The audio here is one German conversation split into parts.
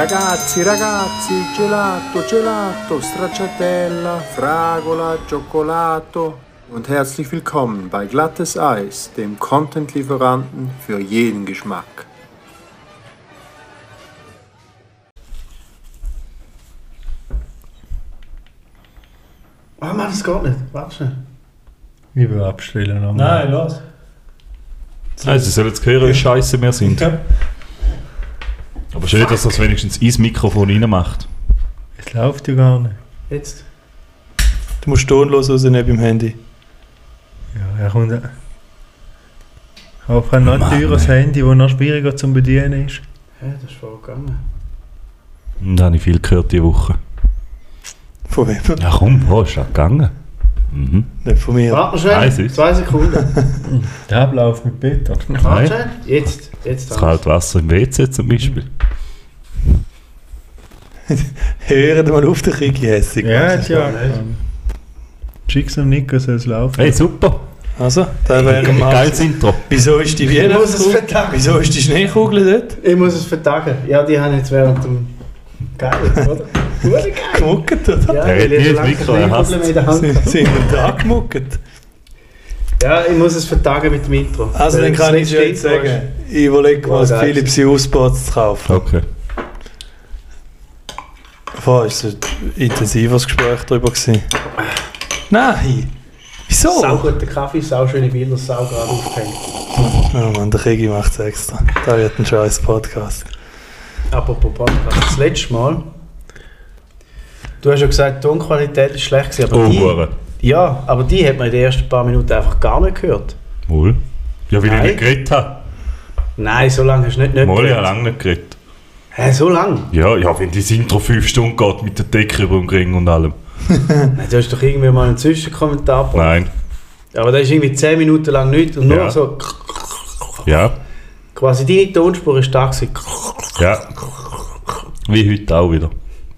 Ragazzi, ragazzi, gelato, gelato, stracciatella, Fragola, Cioccolato und herzlich willkommen bei Glattes Eis, dem Content-Lieferanten für jeden Geschmack. Ah, Mann, das geht nicht. Warte schnell. Ich will abstellen nochmal. Nein, los. Also, sie sollen jetzt hören, wie scheiße wir sind. Aber schön, dass das wenigstens ins Mikrofon reinmacht. Es läuft ja gar nicht. Jetzt. Du musst tonlos rausnehmen beim Handy. Ja, er kommt. Ich habe ein noch ein teures Handy, das noch schwieriger zum Bedienen ist. Hä, das ist voll gegangen. Und da habe ich viel gehört diese Woche. Von wem? Ja komm, wo ist das gegangen? Mhm. Nicht von mir. Warte schnell. Zwei Sekunden. Der Ablauf mit Peter. Warte schnell. Jetzt. Jetzt. Das kalte Wasser im WC zum Beispiel. Hören mal auf, der Krieg hässig. Ja, tja. Schick's dem Nico, soll es laufen. Hey, super! Also, da wäre mal. Geiles Intro. Wieso ist die Ich muss es vertagen. Wieso ist die Schneekugel dort? Ich muss es vertagen. Ja, die haben jetzt während dem. Geil, oder? Gut, geil. Gemuckert, oder? Ja, Er hat ich nie das Mikro, er hasst habe. sind denn da gemuckert? Ja, ich muss es vertagen mit dem Intro. Also, dann kann ich dir jetzt sagen, ich überlege mal, das. Philips Hue-Spots zu kaufen. Okay. Vorher war es ein intensiveres Gespräch darüber. Gewesen. Nein! ist Sau Wieso? guter Kaffee, sau schöne Bilder, sau gerade aufgehängt. Oh Mann, der Kegi macht es extra. Da wird ein scheiß Podcast. Apropos Podcast. Das letzte Mal. Du hast ja gesagt, die Tonqualität ist schlecht gewesen, aber Oh, die. Ja, aber die hat man in den ersten paar Minuten einfach gar nicht gehört. Wohl. Ja, weil ich Nein. nicht geredet habe. Nein, so lange hast du nicht, nicht Mal, ich habe lange nicht geredet. Hä, so lange? Ja, ja, wenn das Intro 5 Stunden geht mit der Decke über dem Ring und allem. Nein, du hast doch irgendwie mal einen Zwischenkommentar gebracht. Nein. Aber das ist irgendwie 10 Minuten lang nichts und nur Ja. so Ja, quasi deine Tonspur ist da gewesen. ja. Wie heute auch wieder.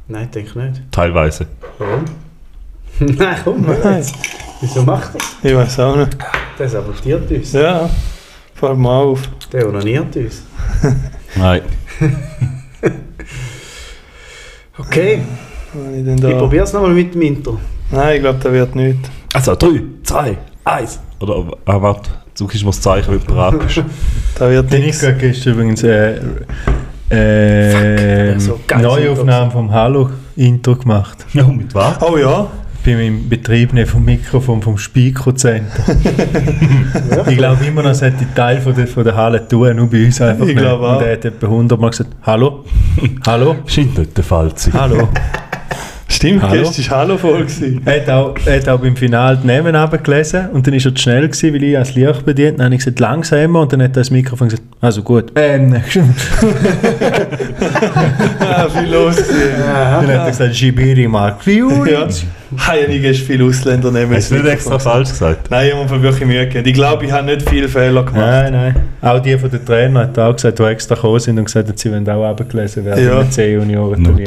Nein, denke nicht. Teilweise. Warum? Nein, komm, Nein. Wieso macht das? Ich weiß auch nicht. Der sabotiert uns. Ja, fall mal auf. Der onaniert uns. Nein. Okay, ich ich probiere es nochmal mit dem Intro. Nein, ich glaube, da wird nichts. Also, 3, 2, 1. Oder, ah, warte. Du kannst mir das Zeichen, wenn du bereit bist. Da wird Der nichts. Hat gestern übrigens äh, äh, Fuck, so Neuaufnahme vom Hallo-Intro gemacht. Ja, mit was? Oh ja? Bei meinem Betrieb vom Mikrofon vom Spiko-Center. Ich glaube immer noch, es hat die Teil von der, von der Halle tun, nur bei uns einfach Ich nicht. glaube auch. Und er hat etwa 100 Mal gesagt, Hallo? Hallo? Scheint nicht der Fall zu sein. Hallo? Stimmt, Hallo? gestern war Hallo voll. Er hat auch, er hat auch beim Finale die Namen abgelesen und dann ist er zu schnell gewesen, weil ich als Licht bedient. Dann habe ich gesagt, langsamer und dann hat er das Mikrofon gesagt, also gut. Ähm, Ah, viel los. gewesen. dann hat er gesagt, Shibiri Mark. ja. Habe ja nicht viele Ausländer nehmen. Hast du nicht extra falsch gesagt? Nein, ich habe mir wirklich Mühe gegeben. Ich glaube, ich habe nicht viele Fehler gemacht. Nein, nein. Auch die von den Trainern hat auch gesagt, die extra gekommen sind und gesagt, haben, sie wollen auch abgelesen werden Ja. in den C-Junioren.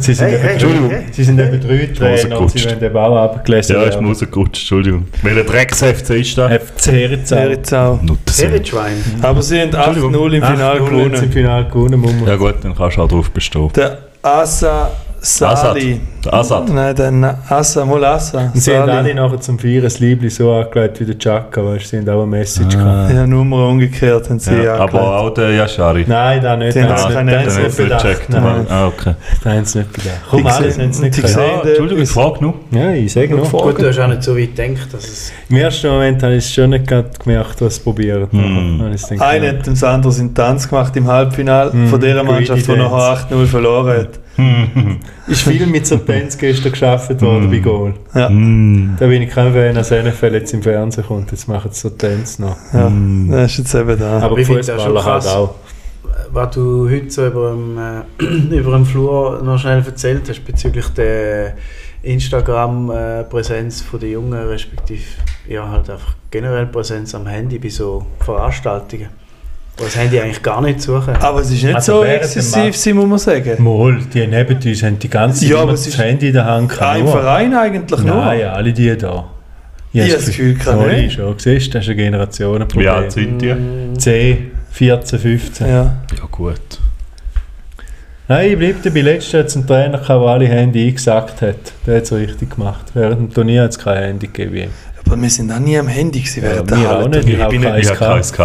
Sie sind, Hey, eben, hey, Entschuldigung. hey, sie sind eben drei Trainer und sie wollen eben auch abgelesen Ja, ist mir werden. rausgerutscht, Entschuldigung. Welcher Drecks-FC ist da? FC Herzau. Herrenschwein. Aber sie haben 8-0 im Finale im gewonnen. Finale gewonnen. muss Ja gut, dann kannst du auch drauf bestehen. Der Asa Sali. Der Assad. Nein, der Na- Asa, mal Asa. Und sie haben alle nachher zum Feiern das Liebling so angelegt wie der Chaka, weißt du, sie haben auch eine Message gehabt. Ja, Nummer umgekehrt haben sie Ja, angelegt. aber auch der Yashari. Nein, da nicht. Die haben es sie keine nicht- da haben sie Den nicht bedacht. Nein, Ah, okay. da haben sie nicht bedacht. Komm, sehen- haben sie nicht die gedacht. sehen- Ja, Entschuldigung, ich frage noch. Ja, ich sage noch. Gut, du hast auch nicht so weit gedacht, dass es... Im ersten Moment habe ich schon nicht gemerkt, was sie probieren. Hm. Dann Einer hat dem Sanders in den Tanz gemacht im Halbfinale Mhm, von dieser Mannschaft, die nachher 8-0 verloren hat. Ist viel mit Serpens gestern geschafft worden bei Goal. Ja, Mm. Da bin ich kein Fan, als NFL jetzt im Fernsehen kommt. Jetzt machen sie so Tänze noch. ja. das ist jetzt eben da. Aber ich finde schon Fußballer halt krass. auch. Was du heute so über dem, äh, über dem Flur noch schnell erzählt hast bezüglich der Instagram-Präsenz von der Jungen, respektive ja, halt einfach generell Präsenz am Handy bei so Veranstaltungen. Das Handy eigentlich gar nicht suchen. Aber es ist nicht Also so exzessiv, sie, muss man sagen. Mol, die neben uns haben die ganze Zeit Ja, das ist- Handy in der Hand. gehabt, Ein nur. Verein eigentlich nur. Nein, alle die da. Ich habe das Gefühl, kann Sorry, nicht. schon. Siehst das ist ein Wie Generationenproblem. alt sind die? 10, 14, 15. Ja. Ja gut. Nein, ich bleibe dabei. Letztes hat es einen Trainer der alle Hände eingesackt hat. Der hat es richtig gemacht. Während dem Turnier hat es kein Handy gegeben. Aber wir sind auch nie am Handy gewesen während ja, der Halle. Ich, ich bin nicht KSK.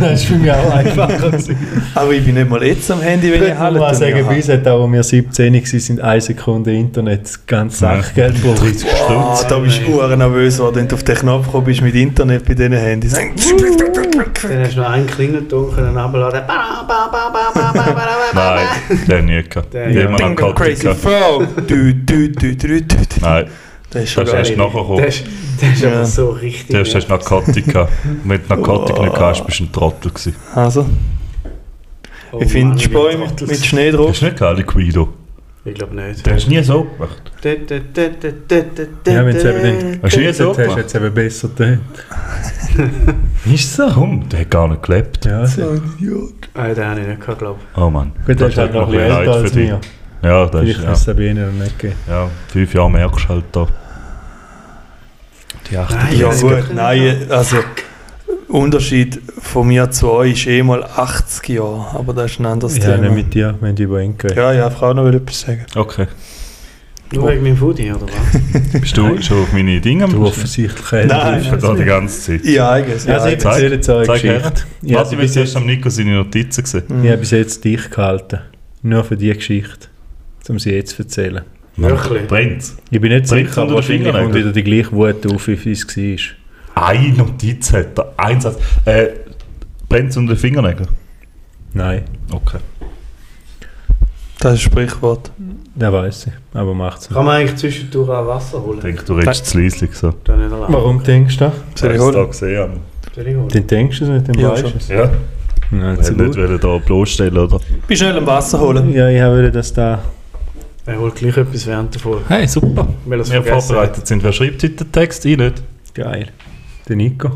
das ist für mich auch einfacher. Aber ich bin nicht mal jetzt am Handy, wenn ich, ich Halle mal sagen, bis hat auch, wo wir 17 waren, sind eine Sekunde Internet ganz Sache, gell? Ja. 30 Stunden. Ah, da bist du ja. nervös, wenn du auf den Knopf gekommen bist mit Internet bei diesen Handys. Dann hast du noch einen Klingelton können runterladen. Nein, den nie gehabt. Den haben wir noch gehabt. Crazy Frog. Nein. Das ist schon Das ist geil. erst nachher gekommen. Der ist, der ist Ja. aber so richtig. zuerst hast du Narkotik gehabt. Wenn du Narkotik nicht gehabt hast, bist du ein Trottel gewesen. Also, Oh ich finde bin mit, mit Schnee drauf. Hast du nicht gehabt, Liquido? Ich glaube nicht. Den hast du nie so gemacht. Ja, wenn es eben dann Hast du nie so Jetzt hast du gemacht? jetzt eben besser getan. Ist so? Warum? Der hat gar nicht gelebt. Ja, So ein Idiot. Ah, den habe ich nicht gehabt, glaube Oh Oh Mann. Gut, der ist halt noch ein bisschen älter als für dich. mir. Ja, das Vielleicht ist, ja. Sabine noch nicht geben. ja, fünf Jahre merkst du halt da. Die acht Nein, Ja gut, nein, also Unterschied von mir zu euch ist eh mal 80 Jahre, aber das ist ein anderes Ja, Thema. nicht mit dir, wenn du über ihn redest. ja, ja, Frau noch will etwas sagen. Okay. Nur wegen meinem Foodie, oder was? Bist du schon auf meine Dinge am Du offensichtlich Nein. bin da die ganze Zeit. Ja, eigenes. Ja, Also ich erzähle jetzt her. Geschichte. Ich Was, habe ich bis zuerst jetzt, am Nico seine Notizen gesehen. Mhm. ich habe bis jetzt dich gehalten. Nur für die Geschichte. Um sie jetzt zu erzählen. Wirklich? Brennt's? Ich bin nicht Brennt's sicher, aber wahrscheinlich kommt wieder die gleiche Wut auf, wie es war. Eine Notiz hat er. Ein Satz. Äh, brennt's unter den Fingernägeln? Nein, Okay. Das ist ein Sprichwort. das weiß ich. Aber macht es nicht. Kann man eigentlich zwischendurch auch Wasser Ich holen? denke, du redest zu leislich so. Warum denkst du das? Soll ich ich holen? gesehen ich? Dann denkst du es nicht, dann Ja, weißt du es. Ja. Nein, Ich wollte gut. nicht da bloßstellen, oder? Bist schnell am Wasser holen. Ja, ich wollte das da... Er holt gleich etwas während der Folge. Hey, super. Er Wir vorbereitet sind. Wer schreibt heute den Text? Ich nicht. Geil. Der Nico.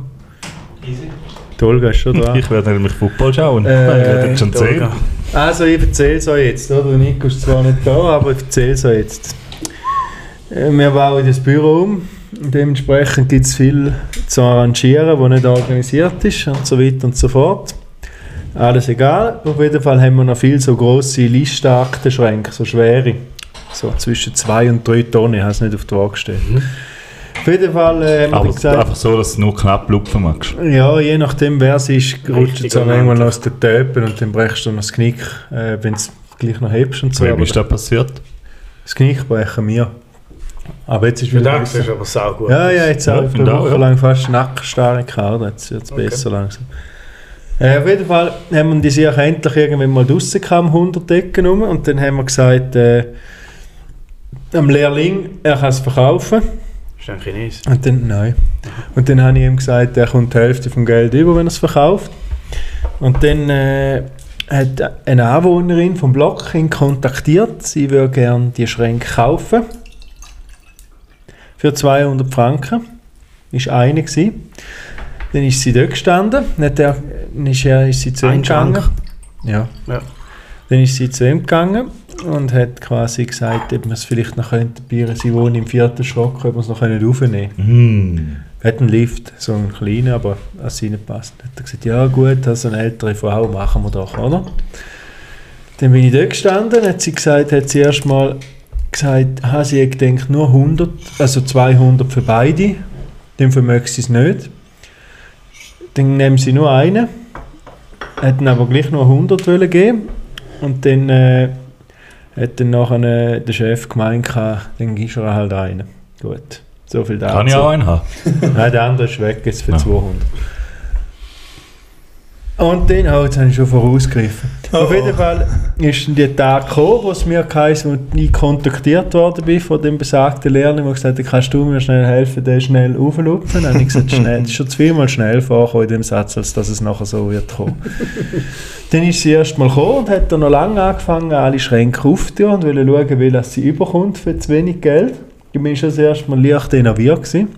Die Olga ist schon dran. Ich werde nämlich Football schauen. Äh, ich werde jetzt schon sehen. Also ich erzähle es euch jetzt, oder? Der Nico ist zwar nicht da, aber ich erzähle es euch jetzt. Äh, Wir bauen das Büro um. Dementsprechend gibt es viel zu arrangieren, was nicht organisiert ist und so weiter und so fort. Alles egal. Auf jeden Fall haben wir noch viel so grosse Listaktenschränke, so schwere. So zwischen 2 und 3 Tonnen, ich habe es nicht auf die Waage gestellt. Auf jeden Fall äh, haben wir Aber gesagt, einfach so, dass du nur knapp lupfen magst. ja, je nachdem wer es ist, rutscht es auch manchmal Mantel. aus den Töpen und dann brechst du noch das Knick, äh, wenn du es gleich noch hebst und so. Wem ist das passiert? das Knick brechen wir. Aber jetzt ist wieder das ist aber sau gut. Ja, ja, jetzt Ja, habe ich auch, Woche ja. lang fast Nackenstarre gehabt, jetzt wird es Okay. besser langsam. Äh, auf jeden Fall haben wir die sich endlich irgendwann mal draussen gehabt, 100 Decken rum, und dann haben wir gesagt, äh, am Lehrling, er kann es verkaufen. Ist ein Chines. Und dann, nein. Und dann habe ich ihm gesagt, er kommt die Hälfte vom Geld über, wenn er es verkauft. Und dann äh, hat eine Anwohnerin vom Block ihn kontaktiert, sie würde gerne die Schränke kaufen. Für 200 Franken. Ist eine gewesen. Dann ist sie dort gestanden, dann er, dann ist, er, ist sie zu ihm gegangen. Ja. Ja. Dann ist sie zu ihm gegangen und hat quasi gesagt, ob man es vielleicht noch könnte probieren. Sie wohnt im vierten Stock, ob wir es noch können aufnehmen können. Mm. Hat einen Lift, so einen kleinen, aber an sie nicht passt. Dann hat er gesagt, ja gut, also eine ältere Frau machen wir doch, oder? Dann bin ich dort gestanden, hat sie gesagt, hat sie erst mal gesagt, ha, sie hat gedacht, nur 100, also 200 für beide, dann vermögt sie es nicht. Dann nehmen sie nur einen, hätten aber gleich nur 100 wollen geben und dann äh, hat dann nachher äh, der Chef gemeint, dann gibst du halt einen. Gut, so viel dazu. Kann ich auch einen haben? Nein, der andere ist weg jetzt für Ja. 200. Und oh, jetzt habe ich schon vorausgegriffen. Auf Oh. jeden Fall ist der Tag gekommen, wo es mir geheißen und ich kontaktiert worden bin von dem besagten Lehrling, der gesagt hat, kannst du mir schnell helfen, den schnell aufzulupfen? Dann habe ich gesagt, schnell, ist schon zweimal schnell vorgekommen in dem Satz, als dass es nachher so wird kommen. dann ist sie erst mal gekommen und hat dann noch lange angefangen, alle Schränke aufzutun und wollte schauen, wie sie überkommt für zu wenig Geld. Ich bin schon das erste Mal leicht enerviert gewesen.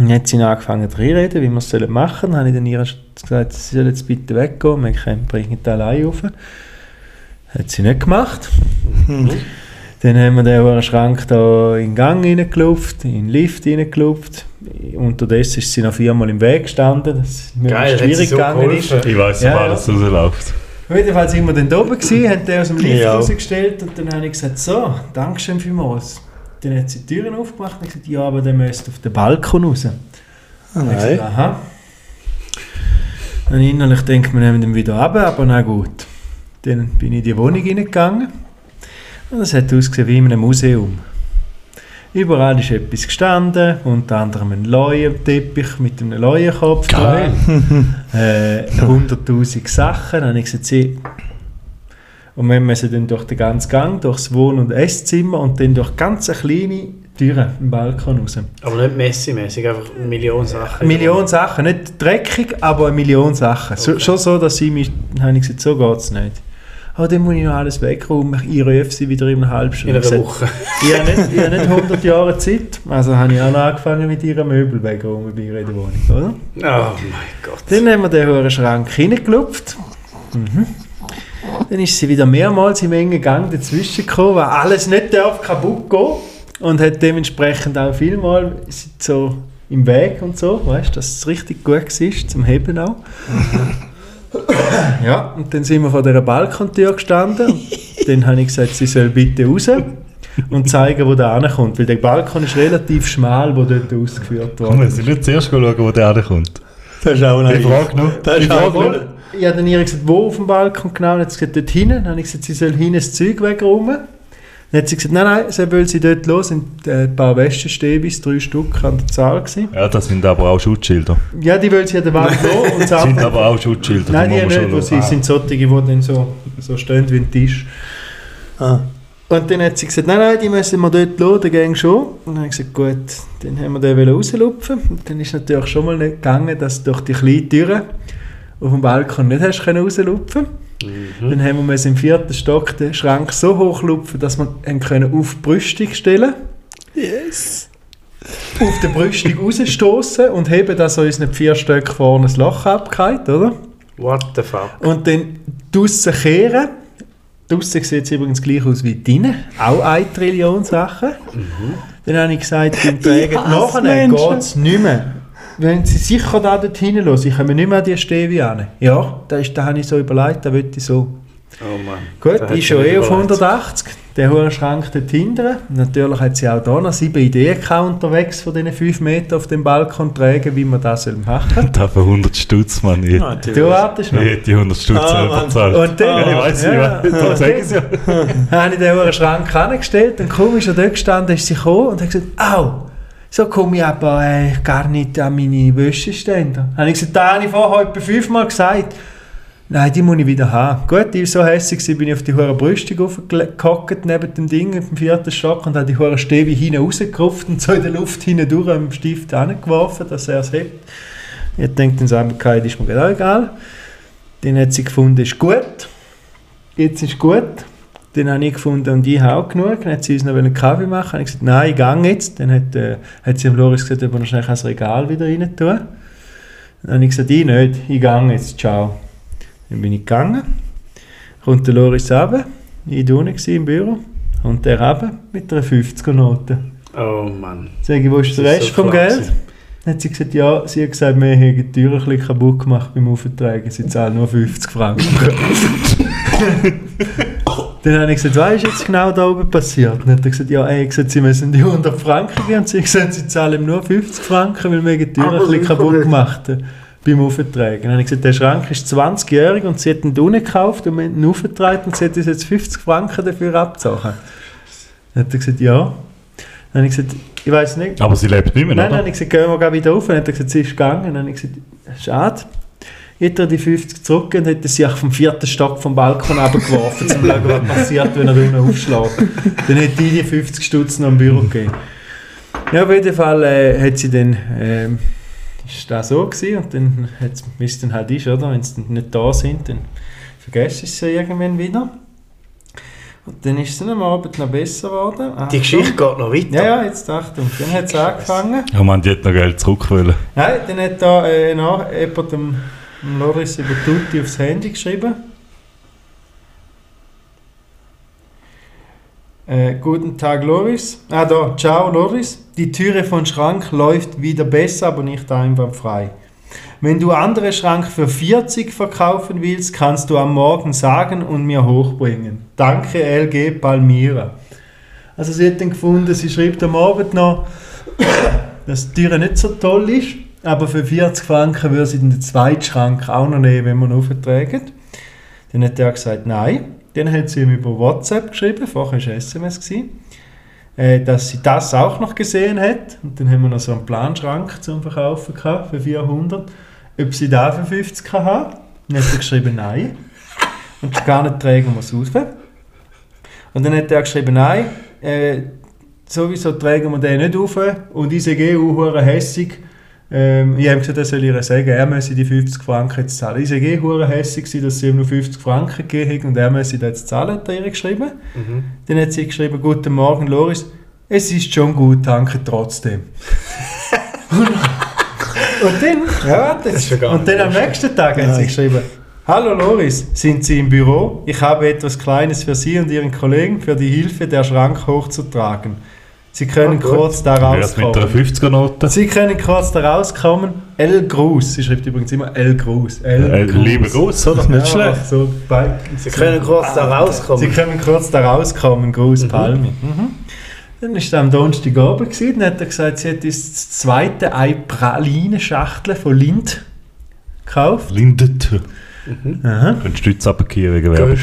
Und dann hat sie angefangen zu reden, wie wir es machen sollen. Dann habe ich dann ihr gesagt, sie soll jetzt bitte weggehen, wir können bringen die allein rauf. Hat sie nicht gemacht. Dann haben wir den hohen Schrank da in den Gang reingelupft, in den Lift reingelupft. Unterdessen ist sie noch viermal im Weg gestanden, dass es mir Geil, schwierig so gegangen ist. geholfen? Ich weiß Ja, sogar, ja. dass es rausläuft. Auf jeden Fall sind wir dann da oben gewesen, haben den aus dem Lift Ja. rausgestellt und dann habe ich gesagt, so, Dankeschön vielmals. Dann hat sie die Türen aufgemacht und gesagt, ja, aber der müsste auf den Balkon raus. Ah, Dann nein. gesagt, aha. Dann innerlich denkt man, wir nehmen ihn wieder runter, aber na gut. Dann bin ich in die Wohnung hineingegangen und es hat ausgesehen wie in einem Museum. Überall ist etwas gestanden, unter anderem ein Leuenteppich mit einem Leuenkopf Geil. dran. Äh, 100'000 Sachen. Dann habe ich gesagt, und wir müssen dann durch den ganzen Gang, durchs Wohn- und Esszimmer und dann durch ganz eine kleine Türen im Balkon raus. Aber nicht messi-mäßig, einfach eine Million Sachen. Eine Million Sachen, nicht dreckig, aber eine Million Sachen. So, Okay. schon so, dass ich mich, habe ich gesagt, so geht es nicht. Aber dann muss ich noch alles wegräumen, ich rufe sie wieder in einer halben In Stunde. einer Ich habe Woche. ich habe nicht, ich habe nicht 100 Jahre Zeit, also habe ich auch noch angefangen mit ihren Möbel wegräumen bei ihr in der Wohnung, oder? Oh mein Gott. Dann haben wir den hohen Schrank hineingelupft. Mhm. Dann ist sie wieder mehrmals im engen Gang dazwischen gekommen, weil alles nicht darf kaputt gehen und hat dementsprechend auch vielmal so im Weg und so, weißt, dass es richtig gut war zum Heben auch. ja, und dann sind wir vor dieser Balkontür gestanden und dann habe ich gesagt, sie soll bitte raus und zeigen, wo der ankommt, weil der Balkon ist relativ schmal, wo dort ausgeführt Komm, wurde. wir sind nicht zuerst schauen, wo der herkommt. Das ist auch naiv. frage noch. Das ist auch Jawohl. Ich habe dann ihr gesagt, wo auf dem Balkon genau? Dann hat sie gesagt, dort hinten. Dann habe ich gesagt, sie soll hinten das Zeug wegräumen. Dann hat sie gesagt, nein, nein, sie will sie dort los. sind äh, ein paar Wäschestäbis, drei Stück an der Zahl gewesen. Ja, das sind aber auch Schutzschilder. Ja, die will sie an der Wand los. Und Das sind aber auch Schutzschilder. Nein, die man nicht, wo sie sind solche, die dann so, so stehen wie ein Tisch. Ah. Und dann hat sie gesagt, nein, nein, die müssen wir dort lassen, der ging schon. Und dann habe ich gesagt, gut, dann haben wir den rauslupfen. Und dann ist natürlich schon mal nicht gegangen, dass du durch die kleine Türe auf dem Balkon nicht hast können rauslupfen Dann haben wir im vierten Stock den Schrank so hoch lupfen, dass wir ihn können auf die Brüstung stellen Yes. auf der Brüstung rausstoßen und heben, dass so unseren vier Stöcken vorne das Loch abgeht, oder? What the fuck? Und dann draussen kehren. Draussen sieht es übrigens gleich aus wie drinnen. Auch eine Trillion Sachen. Dann habe ich gesagt, beim hasse nachher geht es nicht mehr. Wenn sie sicher da dort hinten ich komme nicht mehr an die Stäbe an. Ja, da, ist, da habe ich so überlegt, da will ich so. Oh Mann. Gut, Da hat ist schon nicht eh auf überlegt. 180. Der hohe Schrank dort hinten. Natürlich hat sie auch da noch sieben Ideen unterwegs von diesen 5 Metern auf dem Balkon tragen, wie man das machen soll. Da für 100 Stutz, Mann. Ich, Ah, die- Du wartest noch. ich hätte die 100 Stutz Ah, selber bezahlt. Und dann, ja, ich weiß, ja, ich weiß. Da und sag ich's ja. Dann habe ich den hohen Schrank angestellt und er dort gestanden, ist sie gekommen und hat gesagt, au, so komme ich aber äh, gar nicht an meine Wäscheständer. Habe ich gesagt, da habe ich vorher etwa fünfmal gesagt. Nein, die muss ich wieder haben. Gut, ich war so hässlich, bin ich auf die hohe Brüstung aufgehockt neben dem Ding im vierten Stock und habe die hohe Stäbe hinten rausgerupft und so in der Luft hinten durch am Stift angeworfen, dass er es hebt. Ich denke so, das ist mir auch egal. Dann hat sie gefunden, ist gut. Jetzt ist gut. Dann habe ich gefunden, und ich habe auch genug. Dann hat sie uns noch einen Kaffee machen. Dann habe ich gesagt, nein, ich gehe jetzt. Dann hat, äh, hat sie dem Loris gesagt, ob noch schnell das Regal wieder rein tun Dann habe ich gesagt, ich nicht, ich gehe jetzt, ciao. Dann bin ich gegangen. Kommt der Loris runter. Ich war unten im Büro. Und der runter mit einer 50er-Note. Oh Mann. Sag ich, wo ist der Das ist Rest so vom Geld? gewesen. Dann hat sie gesagt, ja, sie hat gesagt, wir haben die Tür ein bisschen kaputt gemacht beim Auftragen. Sie zahlen nur 50 Franken. Dann habe ich gesagt, was ist jetzt genau da oben passiert? Dann hat er gesagt, ja, hat gesagt, sie müssen die 100 Franken geben. Und sie gesagt, sie zahlen ihm nur 50 Franken, weil wir die Tür ein bisschen kaputt gemacht haben beim Auftragen. Dann habe ich gesagt, der Schrank ist 20-jährig und sie hat ihn unten gekauft und wir haben ihn aufgetragen und sie hat uns jetzt 50 Franken dafür abgezogen. Dann hat er gesagt, ja. Dann habe ich gesagt, ich weiß nicht. Aber sie lebt nicht mehr, Nein, dann habe oder? ich gesagt, gehen wir gleich wieder rauf. Dann hat er gesagt, sie ist gegangen. Dann habe ich gesagt, schade. Hat er die 50 zurück und hat sie auch vom vierten Stock vom Balkon runtergeworfen, zum schauen, was passiert, wenn er unten aufschlägt. Dann hat die die 50 Stutz noch im Büro gegeben. Ja, auf jeden Fall äh, hat sie dann, ähm, ist das so gewesen und dann es, wie es dann halt ist, oder? Wenn sie nicht da sind, dann vergessen sie sie irgendwann wieder. Und dann ist es dann am Abend noch besser geworden. Die Geschichte geht noch weiter. Ja, ja, jetzt Achtung. Dann hat es angefangen. Ja, man, die hat noch Geld zurück wollen. Nein, dann hat da äh, nach, jemand Loris über Tutti aufs Handy geschrieben. Äh, guten Tag Loris. Ah da, ciao Loris. Die Türe von Schrank läuft wieder besser, aber nicht einwandfrei. Wenn du andere Schrank für 40 verkaufen willst, kannst du am Morgen sagen und mir hochbringen. Danke LG Palmira. Also sie hat dann gefunden, sie schreibt am Abend noch, dass die Tür nicht so toll ist, aber für 40 Franken würde sie den zweiten Schrank auch noch nehmen, wenn man ihn aufträgt. Dann hat er gesagt, nein. Dann hat sie ihm über WhatsApp geschrieben, vorher war es SMS, gewesen, äh, dass sie das auch noch gesehen hat. Und dann haben wir noch so einen Planschrank zum Verkaufen gehabt, für 400. Ob sie da für 50 kann haben. Dann hat er geschrieben, nein. Und gar nicht tragen wir es raus. Und dann hat er geschrieben, nein, äh, sowieso tragen wir den nicht auf. Und ich sage auch hässig. Ähm, ich habe gesagt, er soll ihr sagen, er müsse die 50 Franken jetzt zahlen. Ich sage eh hure hässig gewesen, dass sie ihm nur 50 Franken gegeben haben und er müsse das jetzt zahlen, hat er ihr geschrieben. Dann hat sie geschrieben, guten Morgen Loris, es ist schon gut, danke trotzdem. und dann, ja, gar und dann am nächsten Tag hat sie geschrieben, Hallo Loris, sind Sie im Büro? Ich habe etwas Kleines für Sie und Ihren Kollegen für die Hilfe, der Schrank hochzutragen. Sie können Ah, gut. kurz da mit einer rauskommen. 50er-Note? Sie können kurz da rauskommen. L. Gruß. Sie schreibt übrigens immer L. Gruß. L. Äh, Liebe Gruß, oder? Ja, schlecht. So bei, Sie können kurz da Sie rauskommen. können kurz da rauskommen. Gruß, Palmi. Mhm. Dann war er am Donnerstagabend. gewesen, Dann hat er gesagt, sie hat uns das zweite Ei Praline-Schachtel von Lind gekauft. Lindet. Aha. Könntest du jetzt runtergehen wegen Werbung?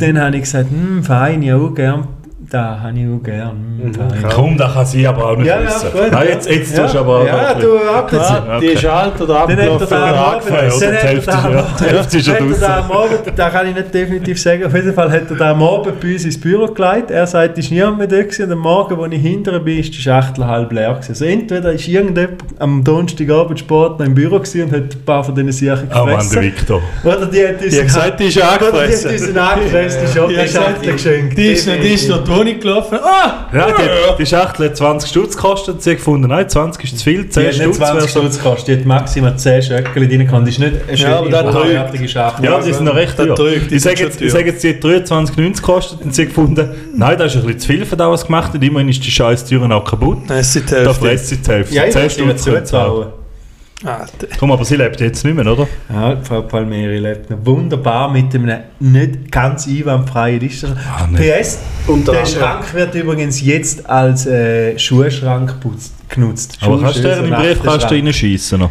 Dann habe ich gesagt, hm, fein, ja, gern. Da habe ich auch gern. Hm, fein. Komm, das kann sie aber auch nicht Ja, ja, wissen. gut, Nein, ja. jetzt, jetzt Ja. tust du aber Ja, noch ein du, ab Die ist alt oder Dann hat er abgelaufen da am oder Abend, angefallen, oder? dann Die hat er Hälfte da ist am- ja- ja da draussen. am Abend, da kann ich nicht definitiv sagen, auf jeden Fall hat er da am Abend bei uns ins Büro gelegt. Er sagt, es war niemand mehr da gewesen, und am Morgen, als ich hinterher bin, ist die Schachtel halb leer gewesen. Also entweder ist irgendjemand am Donnerstagabend Sport noch im Büro gewesen und hat ein paar von diesen Sachen Oh Mann, der gefressen. Victor. oder die hat uns Die hat gesagt, die ist oder die hat angefressen. uns eine angefressene Die Schokoschachtel geschenkt. Die ist, die ist durch die Wohnung gelaufen. Ah! Ja, die, die Schachtel hat 20 Stutz gekostet. Sie hat gefunden, nein, 20 ist zu viel, Die 10 hat nicht Stutz wäre 20 so. Stutz gekostet, die hat maximal 10 Schöckchen drin gehabt. Das ist nicht eine Ja, aber schöne, das hochwertige Schachtel. Ja, die sind noch recht teuer. die Ich sage jetzt, ich sage jetzt, die hat 23,90 gekostet und sie hat gefunden, nein, das ist ein bisschen zu viel für das, was sie gemacht hat. Immerhin ist die scheiß Türen auch kaputt. Es sind die Da Hälfte. fresst sie die Hälfte. Ja, ich 10 muss ihnen Stutz Alter. Komm, aber sie lebt jetzt nicht mehr, oder? Ja, Frau Palmeri lebt noch wunderbar mit einem nicht ganz einwandfreien Lichtschrank. Ah. PS, Unter der. Schrank wird übrigens jetzt als äh, Schuhschrank putzt, genutzt. Aber kannst du den im Briefkasten reinschießen noch?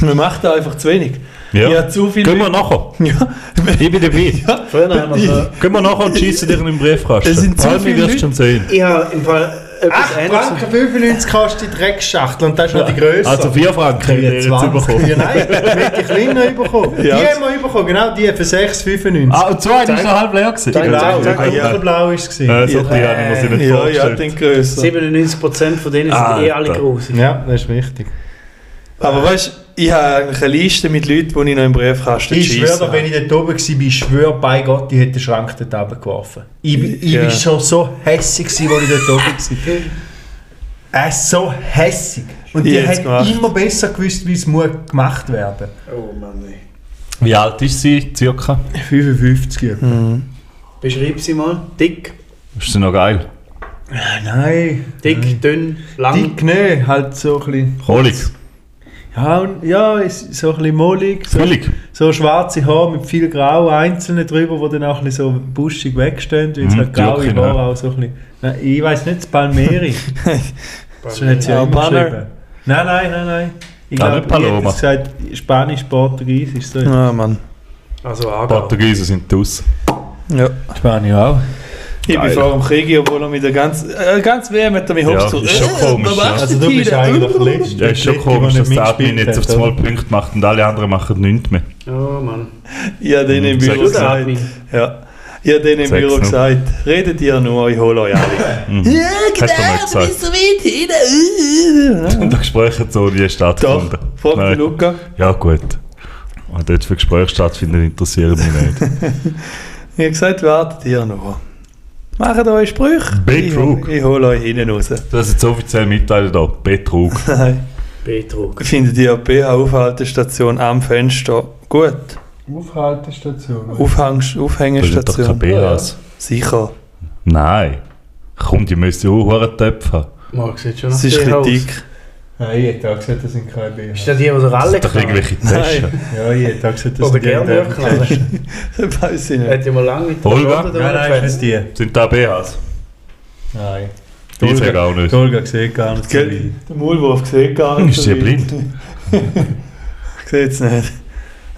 Man macht da einfach zu wenig. Ja. Ich habe zu viel. Gehen wir nachher. Ja. Ich bin dabei. Früher haben wir so... Gehen wir nachher und schießen dir in den Briefkasten. Es sind zu Palmi viele wirst Leute. schon sehen. Ich habe im Fall etwas 8 Ähnliches... Franken 95 kostet die Dreckschachtel und das ist noch die grösste. Also 4 Franken haben wir jetzt 20. bekommen. Ja, nein, wir haben die kleiner bekommen. Ja. Die haben wir bekommen, genau, die für 6,95. Ah, und zwei, die ist noch halb leer gewesen. Zeig- Blau, zeig- ja, ja. dunkelblau war es. Äh, so klein habe ich mir sie nicht Ja, ja, vorgestellt. den grösser. 97% von denen sind Alter. eh alle grusig. Ja, das ist richtig. Aber weißt du, ich habe eigentlich eine Liste mit Leuten, die ich noch im Briefkasten Ich schwöre, wenn ich dort oben war, ich schwöre bei Gott, ich hätte den Schrank dort runtergeworfen. Ich, bin- ich Ja. war schon so hässig, als ich dort oben war. Er ist so hässig. Und Ich die hat gemacht. immer besser gewusst, wie es muss gemacht werden Oh Mann, ey. Wie alt ist sie, circa? 55. Ja. Mhm. Beschreib sie mal. Dick, Ist sie noch geil? Nein. dick, dünn, lang. Dick, ne, halt so ein bisschen. Holig. Ja, und, ja, ist so ein bisschen mollig. So, so schwarze Haare mit viel Grau, einzelne drüber, die dann auch ein bisschen so buschig wegstehen. Weil es Mhm, halt graue Haare ja. auch so ein bisschen. Nein, ich weiß nicht, das Palmeri. Das hat sie ja Ah, immer geschrieben. Nein, nein, nein, nein. Ich glaube, nicht Paloma. ich gesagt, Spanisch, Portugiesisch. So. Ah, Mann. Also. Portugiesen sind draus. Ja. Spanisch auch. Ich bin vor dem Krieg, obwohl er mit der ganz, äh, ganz hat er mich Ja, hochgezogen. ist schon komisch, ja. Also du bist eigentlich der Letzte. Ja, ist schon komisch, dass nicht der Admin jetzt auf zwei? Punkte macht und alle anderen machen nichts mehr. Oh Mann. Ich habe denen im Mhm, Büro gesagt. Ja. Ich habe denen im Büro noch. gesagt, redet ihr nur, ich hole euch alle. Mhm. Hat er mal gesagt. so weit hin. Und das Gespräch hat so nie Doch, stattgefunden. fragt Nein. mich Luca. Ja, gut. Und dort für Gespräche stattfinden, interessieren mich nicht. Ich habe gesagt, wartet ihr noch. Macht euch Sprüche. Betrug. Ich, ich hole euch hinten raus. Du hast jetzt offiziell mitteilen da. Betrug. Nein. Betrug. Ich finde die BH-Aufhaltestation am Fenster gut. Aufhaltestation. Aufhang, Das sind doch Aufhängestation. BHs. Sicher. Nein. Komm, die müssen ja auch Töpfe haben. Marc sieht schon nach Es ist ein aus. dick. Ja, ich hätte auch gesagt, das sind keine BH. Ist das die, die der alle Sind doch irgendwelche Taschen. Ja, hätte auch gesagt, das Oder sind die gerne Dämpfer- Wirken. Weiß ich nicht. Hätte ich mal lange mit Olga? Rote Nein, nein, ist nicht die. Sind da BHs? Nein. Ich sage auch nicht. Die Olga sieht gar nicht so weit. Der Maulwurf sieht gar nicht. Ist sie blind? Sieht es nicht.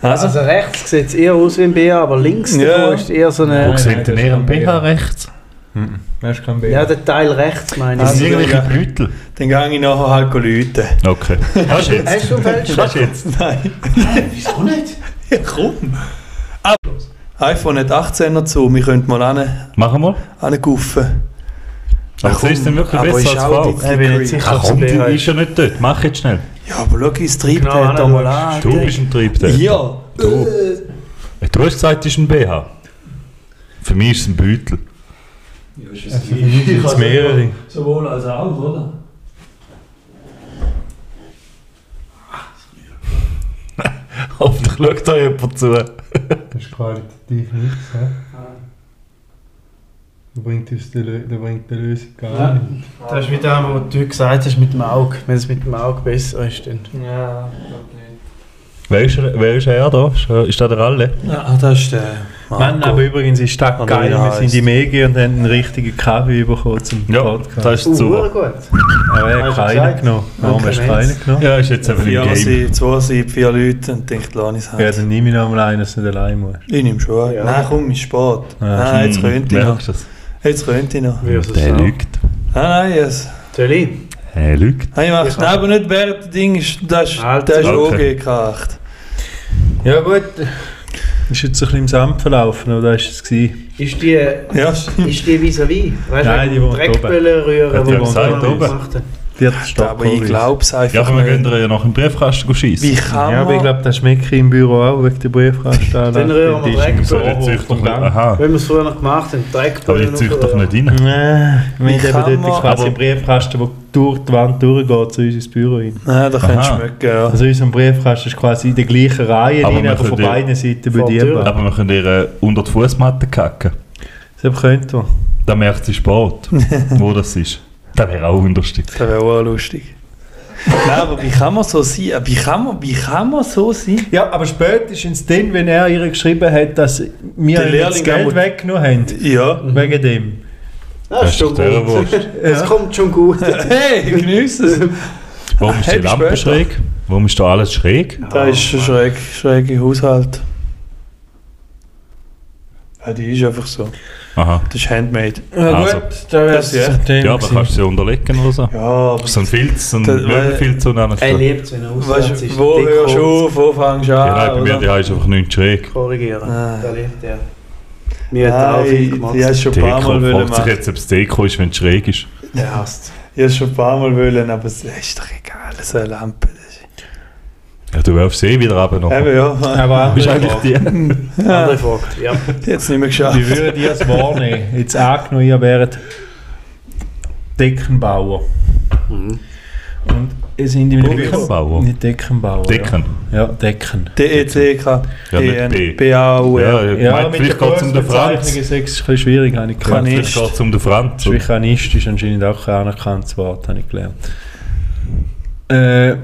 Also, rechts sieht es eher aus wie ein BH, aber links Ja. ist eher so Wo eine... Nein, sieht nein, denn das ihr ist ein kein BH rechts? Mhm. Das ist kein BH. Ja, der Teil rechts meine Das ich. sind Also, irgendwelche. Blütel. Dann gehe ich nachher halt läuten. Okay. Hast du jetzt? Hast du Feldstecher? Hast du jetzt? Nein. Wieso nicht? Ja, komm. Aber iPhone hat 18er zu, wir könnten mal ane, Machen wir. ane guffen. Aber Ach, sie ist dann wirklich aber besser ist als Frau. die- Ich bin nicht sicher, Ach es komm, die ist ja nicht dort. Mach jetzt schnell. Ja, aber schau ins Triebtäter Genau, mal Anna, an. Du bist ein Triebtäter. Ja. Du. Du hast gesagt, es ist ein BH. Für mich ist es ein Beutel. Jetzt mehrere. Sowohl als auch, oder? Hoffentlich schaut da jemand zu. Das ist qualitativ nichts. hä? Das bringt, uns die, Lö- das bringt die Lösung gar Ja. nicht. Das ist wie das, was du gesagt hast mit dem Auge. Wenn es mit dem Auge besser ist, dann... Ja, glaube nicht. Wer ist, er- wer ist er da? Ist, er- ist das der Ralle? Ja, das ist der Mann, aber übrigens ist das Und geil. wie er Wir sind in Megi und haben einen richtigen Kaffee bekommen zum Ja, Podcast. das ist Uh, super. gut. Aber er hat keinen genommen. Warum hast du keinen genommen? Ja, ist jetzt einfach im Game. sind, zwei sind, vier Leute und denkt, lass ich es Ja, dann nehme ich noch mal einen, dass du nicht allein musst. Ich nehme schon. Ja. Nein, komm, ist spät. Ja. Nein, jetzt könnte ich noch. Jetzt könnte ich noch. Es Der so? lügt. Nein, nein, yes. Soll ich? Er lügt. Nein, ich mach's. Nein, aber nicht während der Ding. ist- Das ist, das ist okay. OG gemacht. Ja gut. Ist jetzt ein bisschen im Sand verlaufen, oder ist es gewesen? Ist die... Ja. Ist die vis-à-vis? Weißt Nein, die wohnt Dreckbälle rühren, Ja, die wo wohnt oben. Gemacht haben. Vierter Stock. aber ich glaube es einfach Ja, aber wir gehen ja noch im Briefkasten schießen. Wie kann Ja, aber ich man... glaube, das schmeckt im Büro auch wegen der Briefkasten. Dann rühren wir Dreck. So. Aha. Wenn wir es früher noch gemacht haben, Aber Dreckbälle jetzt zieht doch nicht rein. Nein, wir haben eben dort man- quasi aber- einen Briefkasten, der durch die Wand durchgeht, zu uns ins Büro rein. Nein, da könnte Aha. schmecken, ja. Also unser Briefkasten ist quasi in der gleichen Reihe Aber rein, aber von beiden Seiten bedienbar. Aber wir können ihr unter die Fußmatte kacken. Das könnte man. Dann merkt sie Sport, wo das ist. Das wäre auch unterstig. Das wäre auch lustig. Nein, aber wie kann man so sein? Wie kann man, wie kann man so sein? Ja, aber spätestens dann, wenn er ihr geschrieben hat, dass wir das Geld weggenommen haben. Ja. Wegen dem. Das ist schon der gut. Wurst. Das Ja. kommt schon gut. Hey, genieß es. Warum ist die Lampe später. schräg? Warum ist da alles schräg? Da ist ein schräg, schräger Haushalt. Ja, die ist einfach so. Aha. Das ist handmade. Ja Also, gut, da das ja. Ja, aber kannst du sie unterlegen oder so? Ja, aber So ein Filz, ein Möbelfilz und dann Er lebt es, wenn er auswärts ist. du, wo hörst du auf, wo fängst du an? Ja, nein, bei mir die ist einfach nicht schräg. Korrigieren. Ah. Da lebt er. Mir hat auch viel gemacht. die hast du schon ein paar. Mal wollen Fragt sich machen. jetzt, ob es Deko ist, wenn es schräg ist. Der hasst Ich habe schon ein paar Mal wollen, aber es ist doch egal, so eine Lampe. Ja, du wirfst eh wieder runter noch. Eben, ja. Aber Bist andere eigentlich Frage. die? Andere Frage. Ja. Die hat es nicht mehr geschafft. Wie würdet ihr es wahrnehmen? Jetzt angenommen, ihr wäret Deckenbauer. Mhm. Und es sind im Deckenbauer? Nicht Deckenbauer. Decken. Ja, ja Decken. D-E-C-K. Ja, mit. B-A-U-R. Ja, Ja, ja meint, vielleicht geht es um den Franz. ist es ein bisschen schwierig, habe ich gelernt. ich- Vielleicht geht es um den Franz. Schwichanist ist anscheinend auch kein anerkanntes Wort, habe ich gelernt. Äh,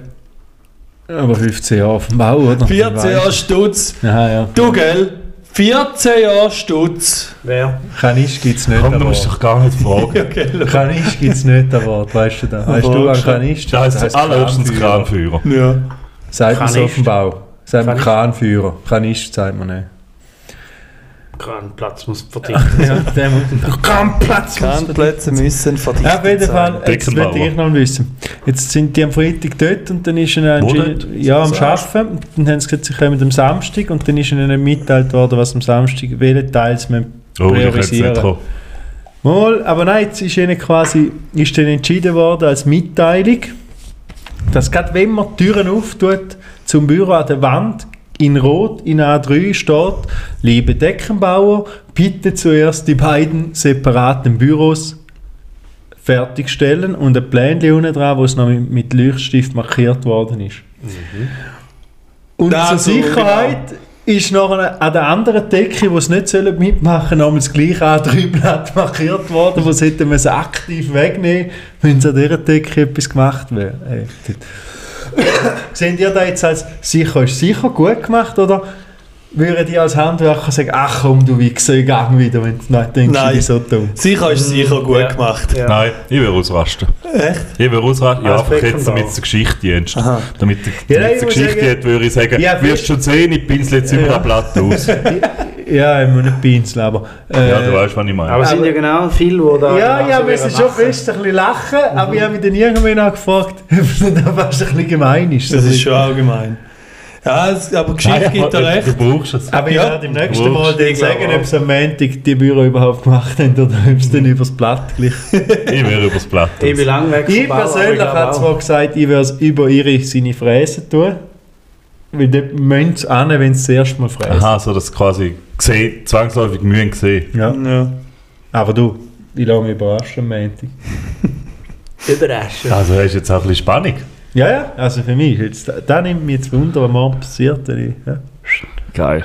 aber 15 Jahre auf dem Bau, oder? 14 Jahre Stutz. Aha, ja. Du, gell? 14 Jahre Stutz. Wer? Kanist gibt es nicht. Komm, du musst doch gar nicht fragen. Gell? Kanist gibt es nicht an Bord, weißt du das? Weißt du, schon? Kanist? Das heisst allerhöchstens Kranführer. Ja. Sagt man so auf dem. Bau. Sagt man. Kranführer. Kanist sagt man nicht. Kein Platz muss verdichtet Ja, der muss kein Platz. Kernplätze müssen verdichtet Ja, auf jeden Fall, jetzt will ich noch wissen. Jetzt sind die am Freitag dort und dann ist ihnen ja, am Arbeiten. Und dann haben sie gesagt, sie kommen am Samstag und dann ist ihnen mitgeteilt worden, was am Samstag, welche Teils man Oh, priorisieren. Mal, aber nein, jetzt ist ihnen quasi, ist dann entschieden worden als Mitteilung, dass gerade wenn man die Türen auftut zum Büro an der Wand in Rot in A3 steht, liebe Deckenbauer, bitte zuerst die beiden separaten Büros fertigstellen und ein Plänchen unten dran, wo es noch mit, mit Leuchtstift markiert worden ist. Und Da zur so, Sicherheit ist nachher an der anderen Decke, wo es nicht sollen mitmachen sollen, das gleiche A3-Blatt markiert worden, wo sie hätten müssen aktiv wegnehmen wenn es an dieser Decke etwas gemacht wäre. Seht ihr da jetzt als sicher ist sicher gut gemacht oder würden die als Handwerker sagen, ach komm du Wichser, ich gang wieder, wenn du nicht denkst, Nein. ich bin so dumm. Sicher ist es sicher gut Ja. gemacht. Ja. Nein, ich will ausrasten. Echt? Ich will ausrasten. Ja, einfach jetzt, damit es eine Geschichte dienst. Damit Ja, es ich eine Geschichte sagen- hat, würde ich sagen, Ja, wirst schon sehen, ich pinsel jetzt über Ja. ein Blatt aus. Ja, ich muss nicht pinseln, aber... äh, ja, du weißt, was ich meine. Aber es sind ja genau viele, die da. Ja, ja, wir sind schon fest ein bisschen lachen, aber ich habe mich dann irgendwann auch gefragt, ob auch fast ein bisschen gemein ist. Das ein ist schon allgemein. Ja, es, aber Geschichte Nein, gibt dir aber recht. Du brauchst es. Aber ich Ja. werde im nächsten Mal dann ich sagen, ob sie am Montag die Büro überhaupt gemacht haben oder ob sie dann übers Blatt gleich. Ich wäre übers Blatt Ich bin lang weg Ich persönlich habe auch. zwar gesagt, ich würde es über ihre seine Fräse tun. Weil dort müssen sie an, wenn sie das erste Mal fräsen. Aha, so dass quasi gesehen, zwangsläufig Mühen gesehen. Ja. Ja. Aber du, ich lasse mich überraschen am Montag. Überraschend. Also hast du jetzt auch ein bisschen Spannung. Ja, ja, also für mich, jetzt, da nimmt mich jetzt Wunder, was morgen passiert. Wenn ich, ja. Geil.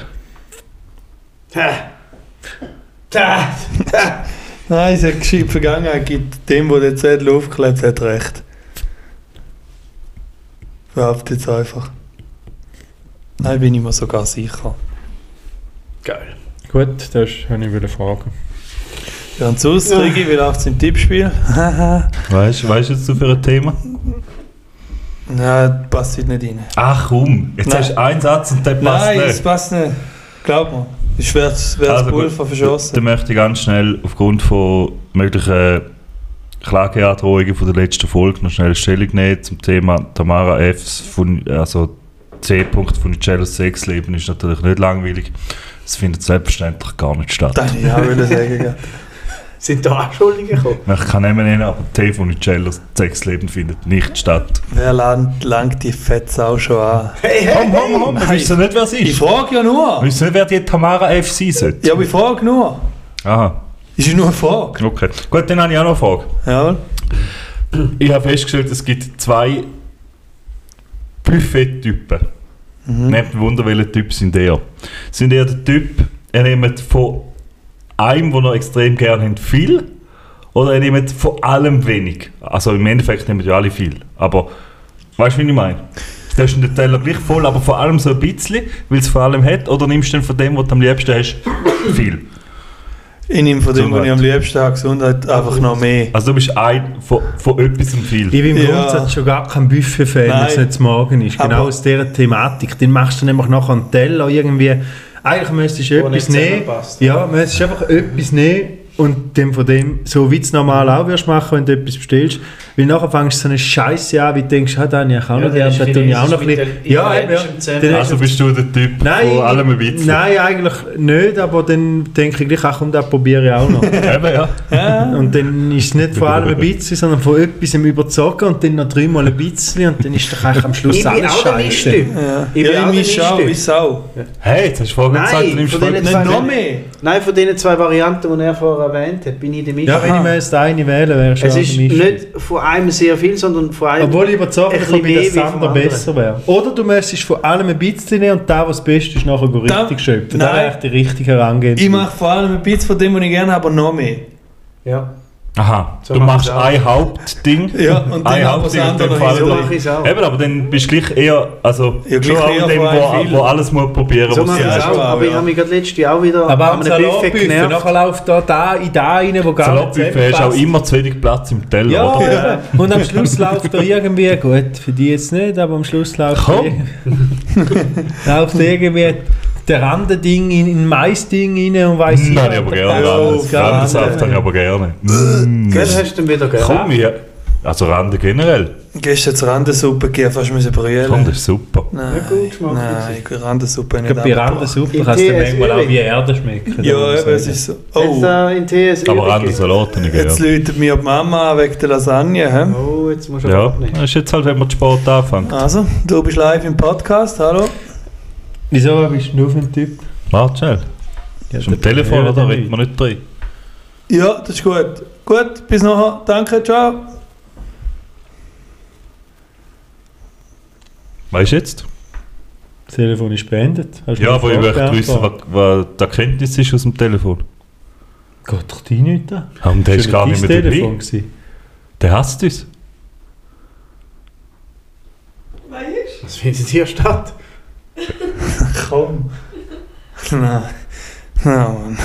Nein, es hat gescheit Vergangenheit gibt dem, der den Zettel aufklebt, hat recht. Behauptet jetzt einfach. Nein, bin ich mir sogar sicher. Geil. Gut, das habe ich fragen. Ja, und sonst, Rigi, wie läuft es im Tippspiel? Weißt du, weißt du jetzt so für ein Thema? Nein, passt nicht rein. Ach komm, jetzt Nein. hast du einen Satz und der passt Nein, es nicht. passt nicht. Glaub mir. Ich werde das Also Pulver verschossen. Dann möchte ich ganz schnell aufgrund von möglichen Klageandrohungen von der letzten Folge noch schnell Stellung nehmen zum Thema Tamara Fs. Von, also C-Punkt von Cellos Sexleben ist natürlich nicht langweilig. Es findet selbstverständlich gar nicht statt. Das ich auch wieder sagen. Sind da Anschuldigungen gekommen? Ich kann nicht mehr nennen, aber T von Cellos Sexleben findet nicht statt. Wer langt, langt die Fetzau schon an? Hey, hey, Komm, komm, komm, weißt du nicht, wer es Ich ist? frage ja nur. Weißt du nicht, wer die Tamara F sein sollte? Ja, aber ich frage nur. Aha, Es ist nur eine Frage. okay. Gut, dann habe ich auch noch eine Frage. Ja. Ich habe festgestellt, es gibt zwei Buffet-Typen. Mhm. Nehmt Wunder, welcher Typ sind ihr? Sind ihr der Typ, ihr nehmt von einem, den ihr extrem gerne habt, viel? Oder ihr nehmt von allem wenig? Also im Endeffekt nehmt ja alle viel. Aber weißt du, wie ich meine? Du hast den Teller gleich voll, aber vor allem so ein bisschen, weil es vor allem hat. Oder nimmst du dann von dem, was du am liebsten hast, viel? Ich nehme von dem, was ich am liebsten habe, Gesundheit, einfach noch mehr. Also du bist ein von, von etwas viel. Ich bin im Ja. Grundsatz schon gar kein Buffet-Fan, wenn es zum Morgen ist. Genau Aber- aus dieser Thematik. Dann machst du nämlich nachher einen Teller irgendwie. Eigentlich müsstest du etwas nehmen. Ja, müsstest einfach etwas nehmen und dann von dem, so wie du es normal auch wirst machen, wenn du etwas bestellst. Weil nachher fängst du so eine Scheiße an, wie du denkst, ah, da habe ich auch noch Ja, gern, dann ich auch noch ein bisschen. Ja, eben, ja. Dann Also bist du der Typ Nein, von allem ein bisschen? nein, eigentlich nicht, aber dann denke ich gleich, ach komm, das probiere ich auch noch. Eben, ja. Und dann ist es nicht von allem ein bisschen, sondern von etwas überzogen und dann noch dreimal ein bisschen und dann ist doch eigentlich am Schluss Ich bin alles auch der scheiße. Ja, Ich bin ja, auch ich der mische auch, Mischtyp. wie Sau. Hey, jetzt hast du vorhin Nein, gesagt, du nimmst von denen voll- zwei- Nicht noch mehr. Nein, von den zwei Varianten, die er vorher erwähnt hat, bin ich der Ja, Mischtyp. wenn ich mir jetzt eine wählen wäre, schon es ist nicht von einem sehr viel, sondern von einem... Obwohl ich überzeugt bin, dass anderen. besser wäre. Oder du müsstest von allem ein bisschen nehmen und da, was das Beste ist, nachher Da- richtig schöpfen. Nein. wäre die richtige Herangehensweise. Ich mache vor allem ein bisschen von dem, was ich gerne habe, aber noch mehr. Ja, Aha, So du mach machst ein Hauptding. Ja, und dann ein Hauptding und dann fallen so mache ich es auch. Eben, aber dann bist du gleich eher, also Ja, gleich schon auch eher dem, wo, wo alles muss probieren So muss. mache ich es auch, aber ich ja. habe mich gerade letztes Jahr auch wieder Aber an am einem Buffet genervt. nachher läuft da, da in da rein, wo gar Salatbuffet hast auch immer zu wenig Platz im Teller, Ja, oder? ja. und am Schluss läuft da irgendwie, gut, für die jetzt nicht, aber am Schluss läuft Komm. läuft irgendwie der Randending in ein Mais-Ding rein und weiss Nein, ich aber gerne. Rande- Randensaft habe ich aber gerne. Mm. Gell, hast du dann wieder gehört? Komm, ja. Also Rande generell. Gestern zur Randensuppe gegeben, fast müssen brüllen. Komm, das ist super. Nein, gut geschmeckt. nein, ich Randensuppe Ich nicht glaube, bei. Randensuppe Im kann es dann TS manchmal auch wie Erde schmecken. Ja, eben, ich es ist so. Jetzt Oh, da in TS Aber übrig Randensalat habe ich jetzt gerne. läutet mir die Mama an wegen der Lasagne. Hä? Oh, jetzt musst du Ja, abnehmen. das ist jetzt halt, wenn man Sport anfängt. Also, du bist live im Podcast, hallo? Wieso bist du auf dem Typ? Warte schnell. Ja, Ist am Telefon oder der redet man nicht drin? Ja, das ist gut. Gut, bis nachher. Danke, ciao. Weißt du jetzt? Das Telefon ist beendet. Hast du Ja, aber ich möchte wissen, was, was die Erkenntnis ist aus dem Telefon. Geht doch die nicht an. Ja, und der ist Schon gar nicht mehr Telefon dabei. gewesen. Der hasst uns. Was findet hier statt? Komm. Nein. Nein, Mann.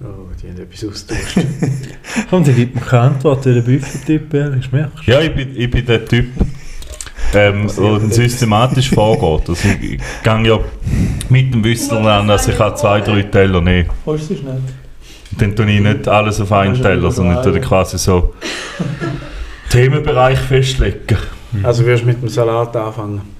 Oh, die haben etwas austauscht. Komm, der gibt mir keine Antwort, der Buffet-Typ ist, merkst du? Ja, ich bin, ich bin der Typ, ähm, der systematisch vorgeht. Also ich, gehe ja mit dem Wissen an, dass ich zwei, drei Teller nehme. Holst du es nicht? Dann tue ich nicht alles auf einen Teller, sondern ich tue quasi so Themenbereich festlegen. Also wirst du mit dem Salat anfangen.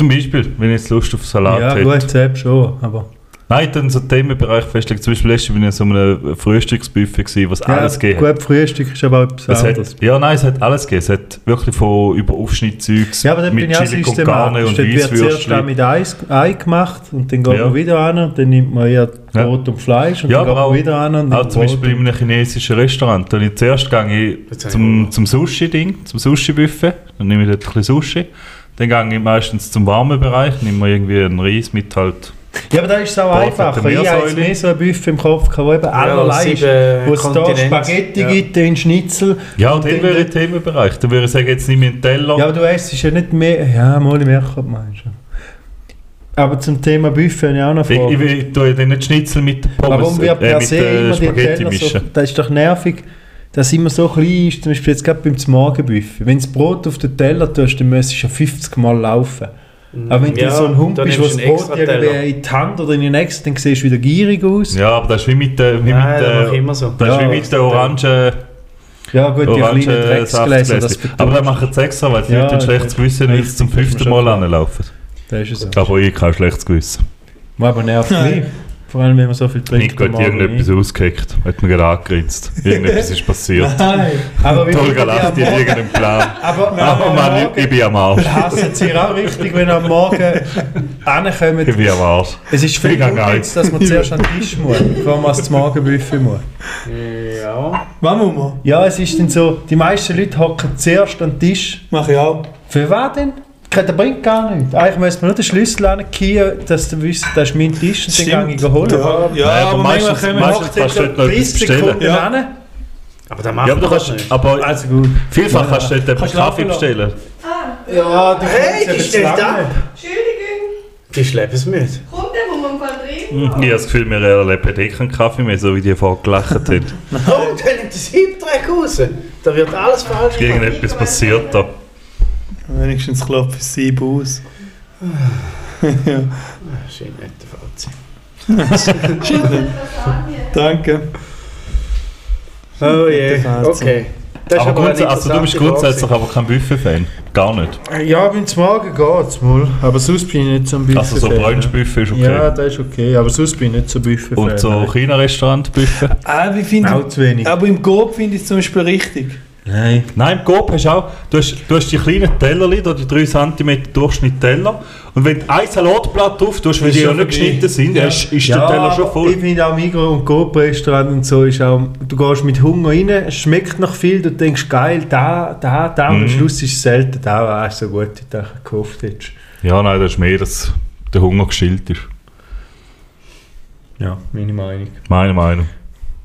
Zum Beispiel, wenn ich jetzt Lust auf Salat Ja, hätte. gut, selbst schon, aber... Nein, dann so Themenbereich festlegen. Zum Beispiel letztes Mal bin ich in so einem Frühstücksbuffet, gewesen, was Ja, alles gegeben hat. gut, Frühstück ist aber auch etwas Es anderes. hat, ja, nein, es hat alles gegeben. Es hat wirklich von über Aufschnittzeugs Ja, aber dann bin mit ich auch Chili con Carne und Dort wird zuerst auch Weisswürstchen. mit Eis, Ei gemacht und dann geht Ja. man wieder an und dann nimmt man eher Ja. Brot und Fleisch und Ja, dann geht man auch- wieder an und Auch zum Brot Beispiel in einem chinesischen Restaurant. Dann ich zuerst gehe ich zum, zum Sushi-Ding, zum Sushi-Buffet. Dann nehme ich dort ein bisschen Sushi. Dann gehe ich meistens zum warmen Bereich, nehme mir irgendwie einen Reis mit halt. Ja, aber da ist es auch einfacher. Ich habe jetzt mehr so ein Buffet im Kopf, gehabt, wo eben allerlei ist. Wo es da. Spaghetti Ja. gibt, in Schnitzel. Ja, Und dann dann- wäre ich Themenbereich. Dann würde ich sagen, jetzt nehme ich einen Teller. Ja, aber du isst ja nicht mehr... Ja, mal im Echot meinst du. Aber zum Thema Buffet habe ich auch noch ich, Fragen. ich, ich tue dann nicht Schnitzel mit Pommes, Warum wird äh, per mit se äh, immer die Spaghetti Teller so, mischen. Das ist doch nervig, dass immer so klein ist, zum Beispiel jetzt gerade beim Morgenbuffet. Wenn du das Brot auf den Teller tust, dann müsstest du ja 50 Mal laufen. Aber wenn du Ja, so ein Hund bist, wo nimmst das du Brot irgendwie in die Hand oder in den nächsten, dann siehst du wieder gierig aus. Ja, aber das ist wie mit der, wie Nein, mit der, immer so. das ist Ja, wie mit der orangen, Ja gut, die orangen kleinen Drecksgläser, das. Aber dann machen sie extra, weil die Ja, Leute ein schlechtes Gewissen haben, wenn sie zum ist fünften Mal anlaufen. Das ist es so. Aber ich kein schlechtes Gewissen. Aber nervt mich. Vor allem, wenn man so viel trinkt. Am Morgen irgendetwas nicht. ausgeheckt. Hat mir gerade angegrinst. Irgendetwas ist passiert. Nein, aber wie Tolga lacht in irgendeinem Plan. Aber, Aber aber Mann, ich, ich bin am Arsch. hassen sie auch richtig, wenn am Morgen ankommen. Ich bin am Arsch. Es ist viel jetzt, dass man zuerst an den Tisch muss, bevor man ans Morgenbuffet muss. Ja. Was muss man? Ja, es ist dann so, die meisten Leute hocken zuerst an den Tisch. Mach ich auch. Für was denn? Das bringt gar nichts. Eigentlich müsste man nur den Schlüssel ankriegen, dass du wüsst, das ist mein Tisch und dann gehe ich holen. Ja, ja Nein, aber aber manchmal meistens- können meistens wir kannst du dort noch etwas 30 bestellen. Sekunden Ja. ran. Aber dann macht Ja, aber du man das kannst, nicht. aber Also gut. vielfach kannst du dort eben Kannst Kaffee bestellen. Ja, die Hey, die stellt ab. Entschuldigung, Die ist lebensmüde. kommt der, wo man Hm, reden Ich habe das Gefühl, wir erleben eh keinen Kaffee mehr, so wie die vorher gelacht haben. Oh, dann nimmt das Hiebdreck raus. Da wird alles falsch gemacht. Irgendetwas passiert da. Wenigstens klopft es sieben aus. Schön nette Fazit. Danke. Oh je, Fazit. okay. Aber aber also du bist grundsätzlich aber kein Buffet-Fan. Gar nicht. Ja, beim Morgen geht's mal. Aber sonst bin ich nicht so ein Buffet. Also so Brunch-Buffet ist okay. Ja, das ist okay. Aber sonst bin ich nicht so Buffet. Und so China-Restaurant-Buffet? Ah, wie finde Auch zu wenig. Aber im Coop finde ich es zum Beispiel richtig. Nein. Nein, im Coop hast du auch, du hast, du hast die kleinen Tellerli, da die 3 cm Durchschnitt Teller. Und wenn du ein Salatblatt drauf tust, weil die ja nicht geschnitten sind, Ja. ist, ist der Teller schon voll. Ich finde auch Migros und Coop-Restaurant und so ist auch, du gehst mit Hunger rein, es schmeckt noch viel, du denkst geil, da, da, da und am Mhm. Schluss ist es selten da, ah, so gut, du gehofft hättest. Ja, nein, das ist mehr, dass der Hunger gestillt ist. Ja, meine Meinung. Meine Meinung.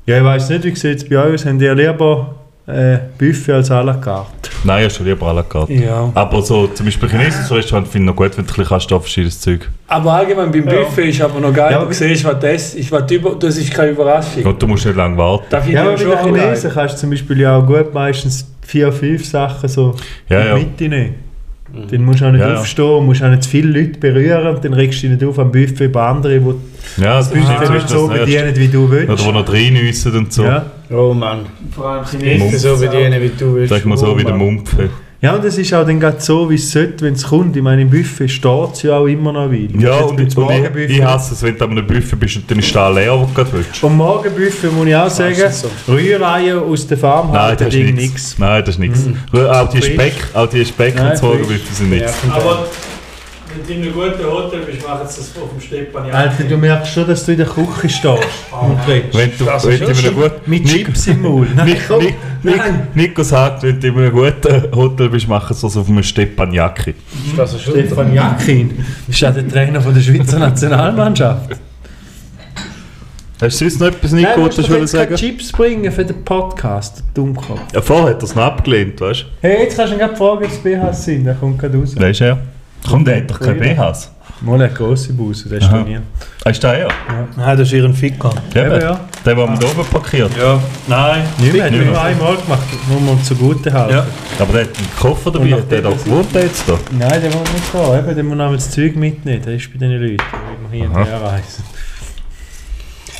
Ja, ich weiss nicht, wie sieht es bei euch aus? Habt ihr lieber äh, Buffet als à la carte? Nein, hast du lieber à la carte. Ja. Aber so zum Beispiel chinesisches Restaurant finde ich noch gut, wenn du ein bisschen da verschiedenes Zeug. Aber allgemein beim Ja. Buffet ist aber noch geil, Ja, du siehst, was das ist. Was du über, das ist keine Überraschung. Und du musst nicht lange warten. Finde Ja, aber ich bei schon den Chinesen kannst du zum Beispiel ja auch gut meistens vier, fünf Sachen so Ja, in ja. die Nehmen. Dann musst du auch nicht Ja, ja. aufstehen, musst auch nicht zu viele Leute berühren und dann regst du dich nicht auf am Buffet bei anderen, die Ja, das das Buffet nicht so das bedienen, wie du willst. Oder wo noch reinüssen und so. Ja. Oh Mann. Vor allem Nicht so bedienen, wie du willst. Sag mal so wie der Mumpfe. Ja, und es ist auch dann gerade so, wie es sollte, wenn es kommt. Ich meine, im Buffet steht es ja auch immer noch weil. Ja, und, beim und ich, ich hasse es, wenn du an einem Buffet bist und dann ist da leer, wo du gerade willst. Vom Morgenbuffet muss ich auch sagen, Meistens Rühreihen aus der Farm Nein, das Ding ist nichts. Nein, das ist nichts. Auch die. Speck, auch die Speck Nein, und so frisch. Morgenbuffet sind nichts. Aber Wenn du in einem guten Hotel bist, machen sie das auf dem Stepan Alter, du merkst schon, dass du in der Küche stehst und redest. Wenn du, Das wenn du guten... Mit Chips im Maul. Nein, komm. Nico sagt, wenn du in einem guten Hotel bist, machen sie das auf einem Stepanjaki. Das ist Stefan Jakin ist ja der Trainer von der Schweizer Nationalmannschaft. Hast du sonst noch etwas, Nico, Nein, was du keine sagen? Chips bringen für den Podcast, Dummkopf. Ja, vorher hat er es noch abgelehnt, weißt du? Hey, jetzt kannst du ihn gerade fragen, ob es BHs sind, der kommt gerade raus. Weißt du er? Komm, der doch keine BHs. Mal eine grosse Busse, der ist Aha. nie. Ah, ist der er? Nein, das ist ihren Ficker. Eben, Eben, ja. Der, den wir da oben parkiert. Ja. Nein. Nicht mehr, mehr. nur einmal gemacht, nur mal zugute halten. Ja. Aber der hat einen Koffer dabei, hat der nachdem gewohnt jetzt da? Nein, der muss nicht da, eben, der muss noch das Zeug mitnehmen, der ist bei den Leuten, die immer hier Aha. und her reisen.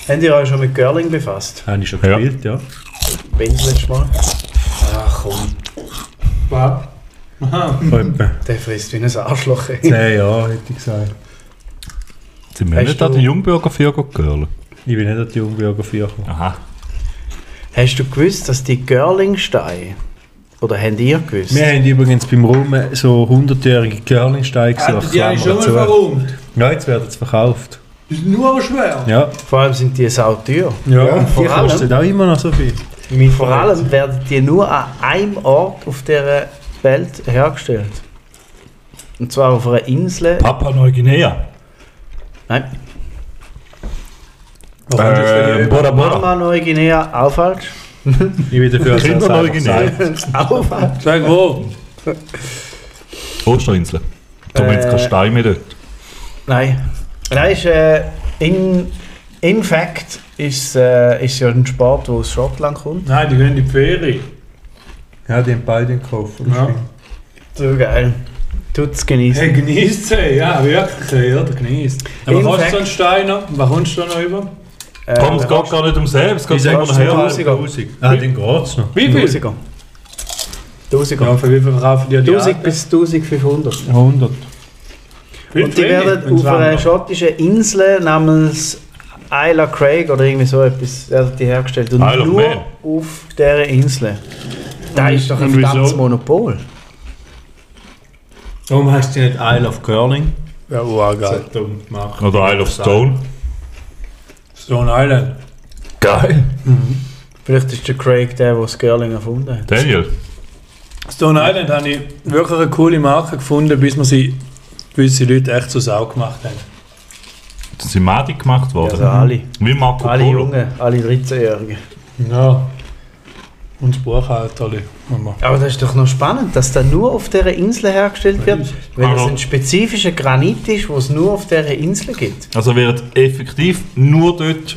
Habt ihr euch schon mit Girling befasst? Habe ich schon Ja. gespielt, ja. Wenn das letzte Mal? Ach komm, Was? Aha. Der frisst wie ein Arschloch. ey. zehn Jahre, hätte ich gesagt. Sind wir Hast nicht an du- den Jungbürger für Girl? Ich bin nicht an die Jungbürger 4 gekommen. Aha. Hast du gewusst, dass die Girlingsteine, oder habt ihr gewusst? Wir haben übrigens beim Rum so 100-jährige Curlingsteine Alter, gesucht. die habe ich schon mal verräumt. Ja, jetzt werden sie verkauft. Das ist nur schwer. Ja, Vor allem sind die sau teuer. ja. vor die allem- kosten auch immer noch so viel. Vor allem werden die nur an einem Ort auf dieser Welt hergestellt. Und zwar auf einer Insel. Papua Neuguinea. Nein, Äh, Bora Bora. Mama Neuguinea, auch falsch. Ich bin dafür, dass er Kinder es Neuguinea. auch falsch. Sag wo. Osterinsel. Da haben wir jetzt Äh, keine Steine mehr dort. Nein. Nein, ist, äh, in, in fact ist, äh, ist ja ein Sport, der aus Schottland kommt. Nein, die gehen in die Ferien. Ja, die haben beide den Koffer. Ja. So geil. Tut's genießen. Hey, genießt sie, ja, wirklich, oder? Genießt. Aber In kostet fact- so ein Stein noch? Was kommst du da noch über? Äh, Komm, es geht gar nicht um selbst, es geht sage nachher. 1000. Ah, den geht's noch. Wie viel? Tausiger. Tausiger. Ja, für wie viel verkaufen die die 1000 Alten? bis 1500. 100. Viel Und die wenig, werden auf einer schottischen Insel namens Isla Craig oder irgendwie so etwas werden die hergestellt. Und nur Man. auf dieser Insel. Da ist doch ein verdammtes Monopol. Warum heißt die nicht Isle of Curling? Ja, wow, geil. So dumm gemacht. Oder Isle of Stone. Stone Island. Geil. Vielleicht ist der Craig der, der das Girling erfunden hat. Daniel. Stone Island habe ich wirklich eine coole Marke gefunden, bis wir sie gewisse Leute echt zur Sau gemacht haben. Das sind Madi gemacht worden. Also alle. Wie Marco Alle. Jungen, alle 13-Jährigen. Ja. Und das Buchhalter. Mama. Aber das ist doch noch spannend, dass das nur auf dieser Insel hergestellt wird, weil es Also- ein spezifischer Granit ist, den es nur auf dieser Insel gibt. Also wird effektiv nur dort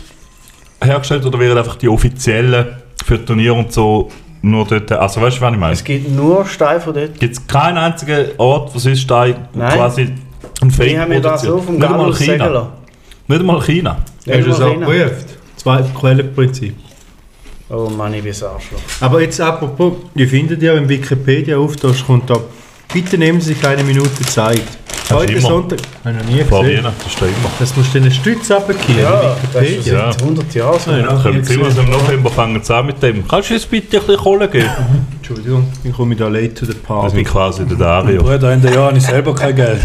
hergestellt oder werden einfach die offiziellen für Turniere und so nur dort. Also weißt du, was ich meine? Es gibt nur Steine von dort. Gibt es keinen einzigen Ort, wo sonst Stein Nein. quasi ein Fake Die haben mir das so vom Nicht einmal Gallus sagen China. lassen. Nicht einmal China. Hast du das Nicht auch mal China. geprüft? Zweites Quellenprinzip. Oh Mann, ich bin ein Arschloch. Aber jetzt apropos, ihr findet ja, wenn Wikipedia auftaucht, kommt da, bitte nehmen Sie sich eine Minute Zeit. Heute immer. Sonntag, habe ich noch nie Vor gesehen. Weihnachten ist da immer. Das musst du den Stütz runterkehren, Ja, das ist schon Wikipedia. seit 100 Jahren so. Ja. Können ich Sie immer so im November fangen sie an mit dem. Kannst du uns bitte ein bisschen Kohle geben? Entschuldigung, ich komme da late to the Das party. bin quasi der Dario. Bruder, in den Jahren habe ich selber kein Geld.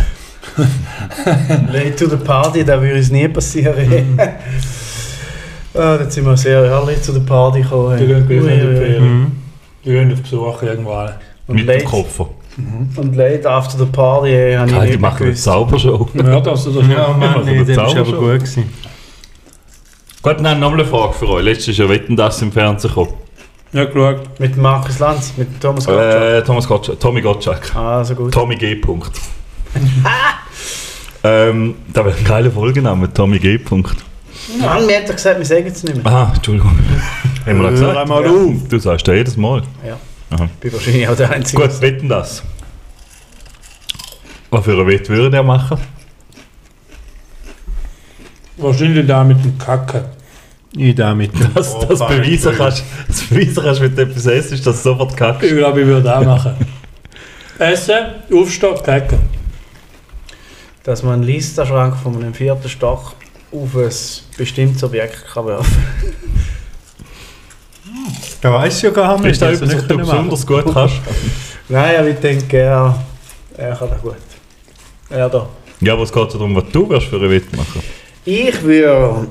Late to the party, da würde es nie passieren. ah, jetzt sind wir sehr ehrlich zu der Party gekommen. Die gehen gleich in die. Ferien. Mhm. Die gehen auf Besuch irgendwo alle. Und Mit dem Koffer. und late after the party habe ich nicht machen eine gewusst. Zaubershow. Ja, das oder Ja, Mann, nee, das war aber gut. Gewesen. Gut, dann noch eine Frage für euch. Letztes Jahr wetten das im Fernsehen gekommen. Ja, geschaut. Mit Markus Lanz, mit Thomas Gottschalk. Äh, Thomas Gottschalk, Tommy Gottschalk. Ah, so gut. Tommy G. Punkt. ähm, da wäre ein geiler Folgename, Tommy G. Punkt. Mann, mir hat er gesagt, wir sagen es nicht mehr. Ah, Entschuldigung. Haben wir das Hör gesagt? einmal Ja. auf. Du sagst ja jedes Mal. Ich bin wahrscheinlich auch der Einzige. Gut, wetten das. Was für eine Wette würde er machen? Wahrscheinlich da mit dem Kacken. Ich da mit dem Dass du das beweisen kannst, das beweisen kannst, wenn du etwas isst, ist das sofort kackst. Ich glaube, ich würde auch machen. Essen, aufstehen, kacken. Dass man einen Listerschrank von einem vierten Stock auf ein bestimmtes Objekt kann werfen Da weiß ich ja gar nicht. Da dass etwas, was du machen. besonders gut kannst? Nein, aber ich denke, er, er kann das gut. Er da. Ja, aber es geht ja darum, was du wirst für eine Wette machen. Ich würde.